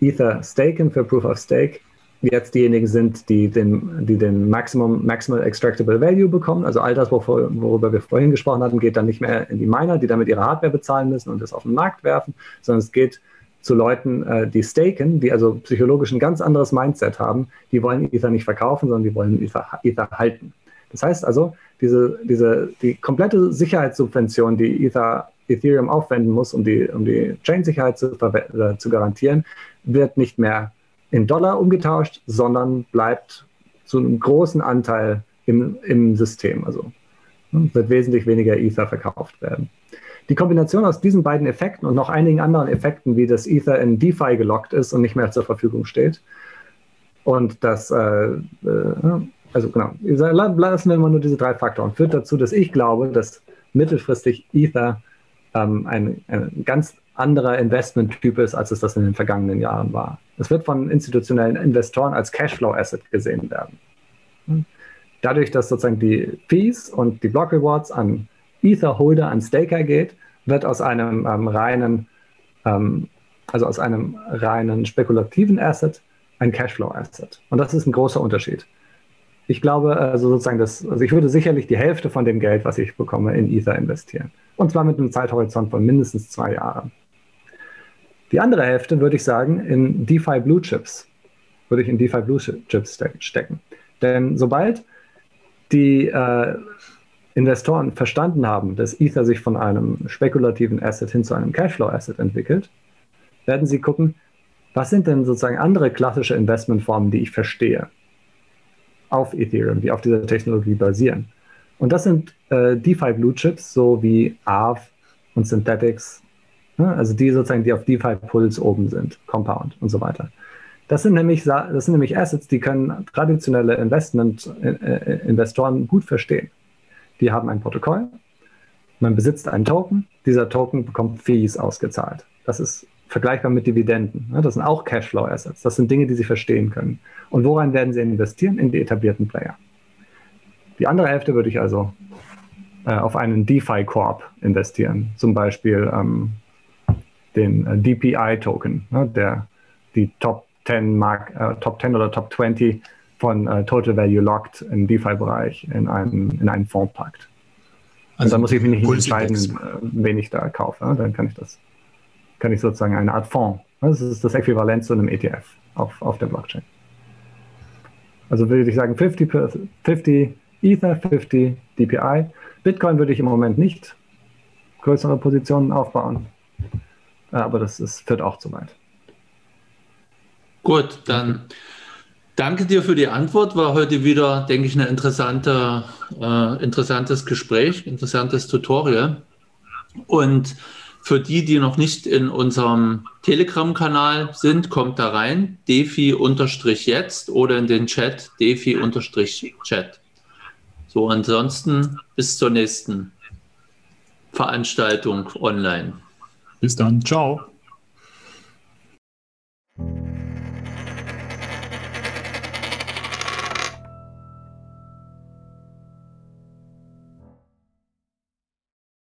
Ether staken für Proof of Stake, jetzt diejenigen sind, die den, die den Maximum, Maximal Extractable Value bekommen. Also all das, worüber wir vorhin gesprochen hatten, geht dann nicht mehr in die Miner, die damit ihre Hardware bezahlen müssen und das auf den Markt werfen, sondern es geht zu Leuten, äh, die staken, die also psychologisch ein ganz anderes Mindset haben. Die wollen Ether nicht verkaufen, sondern die wollen Ether, Ether halten. Das heißt also, diese, diese, die komplette Sicherheitssubvention, die Ether, Ethereum aufwenden muss, um die, um die Chain-Sicherheit zu, äh, zu garantieren, wird nicht mehr in Dollar umgetauscht, sondern bleibt zu einem großen Anteil im, im System. Also ne, wird wesentlich weniger Ether verkauft werden. Die Kombination aus diesen beiden Effekten und noch einigen anderen Effekten, wie das Ether in DeFi gelockt ist und nicht mehr zur Verfügung steht, und das, äh, äh, also genau, lassen wir mal nur diese drei Faktoren, führt dazu, dass ich glaube, dass mittelfristig Ether ähm, ein, ein ganz anderer Investmenttyp ist, als es das in den vergangenen Jahren war. Es wird von institutionellen Investoren als Cashflow-Asset gesehen werden. Dadurch, dass sozusagen die Fees und die Block Rewards an Ether-Holder, an Staker geht, wird aus einem ähm, reinen, ähm, also aus einem reinen spekulativen Asset ein Cashflow-Asset. Und das ist ein großer Unterschied. Ich glaube, also sozusagen, das, also ich würde sicherlich die Hälfte von dem Geld, was ich bekomme, in Ether investieren. Und zwar mit einem Zeithorizont von mindestens zwei Jahren. Die andere Hälfte würde ich sagen in DeFi Blue Chips. Würde ich in DeFi Blue Chips stecken. Denn sobald die äh, Investoren verstanden haben, dass Ether sich von einem spekulativen Asset hin zu einem Cashflow-Asset entwickelt, werden sie gucken, was sind denn sozusagen andere klassische Investmentformen, die ich verstehe auf Ethereum, die auf dieser Technologie basieren. Und das sind äh, DeFi Blue Chips, so wie Aave und Synthetics Ne? Also die sozusagen, die auf DeFi-Puls oben sind, Compound und so weiter. Das sind nämlich, das sind nämlich Assets, die können traditionelle Investment, äh, äh, Investoren gut verstehen. Die haben ein Protokoll, man besitzt einen Token, dieser Token bekommt Fees ausgezahlt. Das ist vergleichbar mit Dividenden. Ne? Das sind auch Cashflow-Assets. Das sind Dinge, die sie verstehen können. Und woran werden sie investieren? In die etablierten Player. Die andere Hälfte würde ich also äh, auf einen DeFi-Corp investieren. Zum Beispiel ähm, den äh, DPI-Token, ne, der die Top 10, Mark, äh, Top 10 oder Top 20 von äh, Total Value Locked im DeFi-Bereich in einen, in einen Fonds packt. Also dann muss ich mich nicht entscheiden, äh, wen ich da kaufe. Ne? Dann kann ich das, kann ich sozusagen eine Art Fonds. Ne? Das ist das Äquivalent zu einem ETF auf, auf der Blockchain. Also würde ich sagen 50, 50 Ether, 50 DPI. Bitcoin würde ich im Moment nicht größere Positionen aufbauen. Äh, aber das ist, führt auch zu weit. Gut, dann danke dir für die Antwort. War heute wieder, denke ich, ein interessante, äh, interessantes Gespräch, interessantes Tutorial. Und für die, die noch nicht in unserem Telegram-Kanal sind, kommt da rein, defi-jetzt oder in den Chat, defi-chat. So, ansonsten bis zur nächsten Veranstaltung online. Bis dann. Ciao.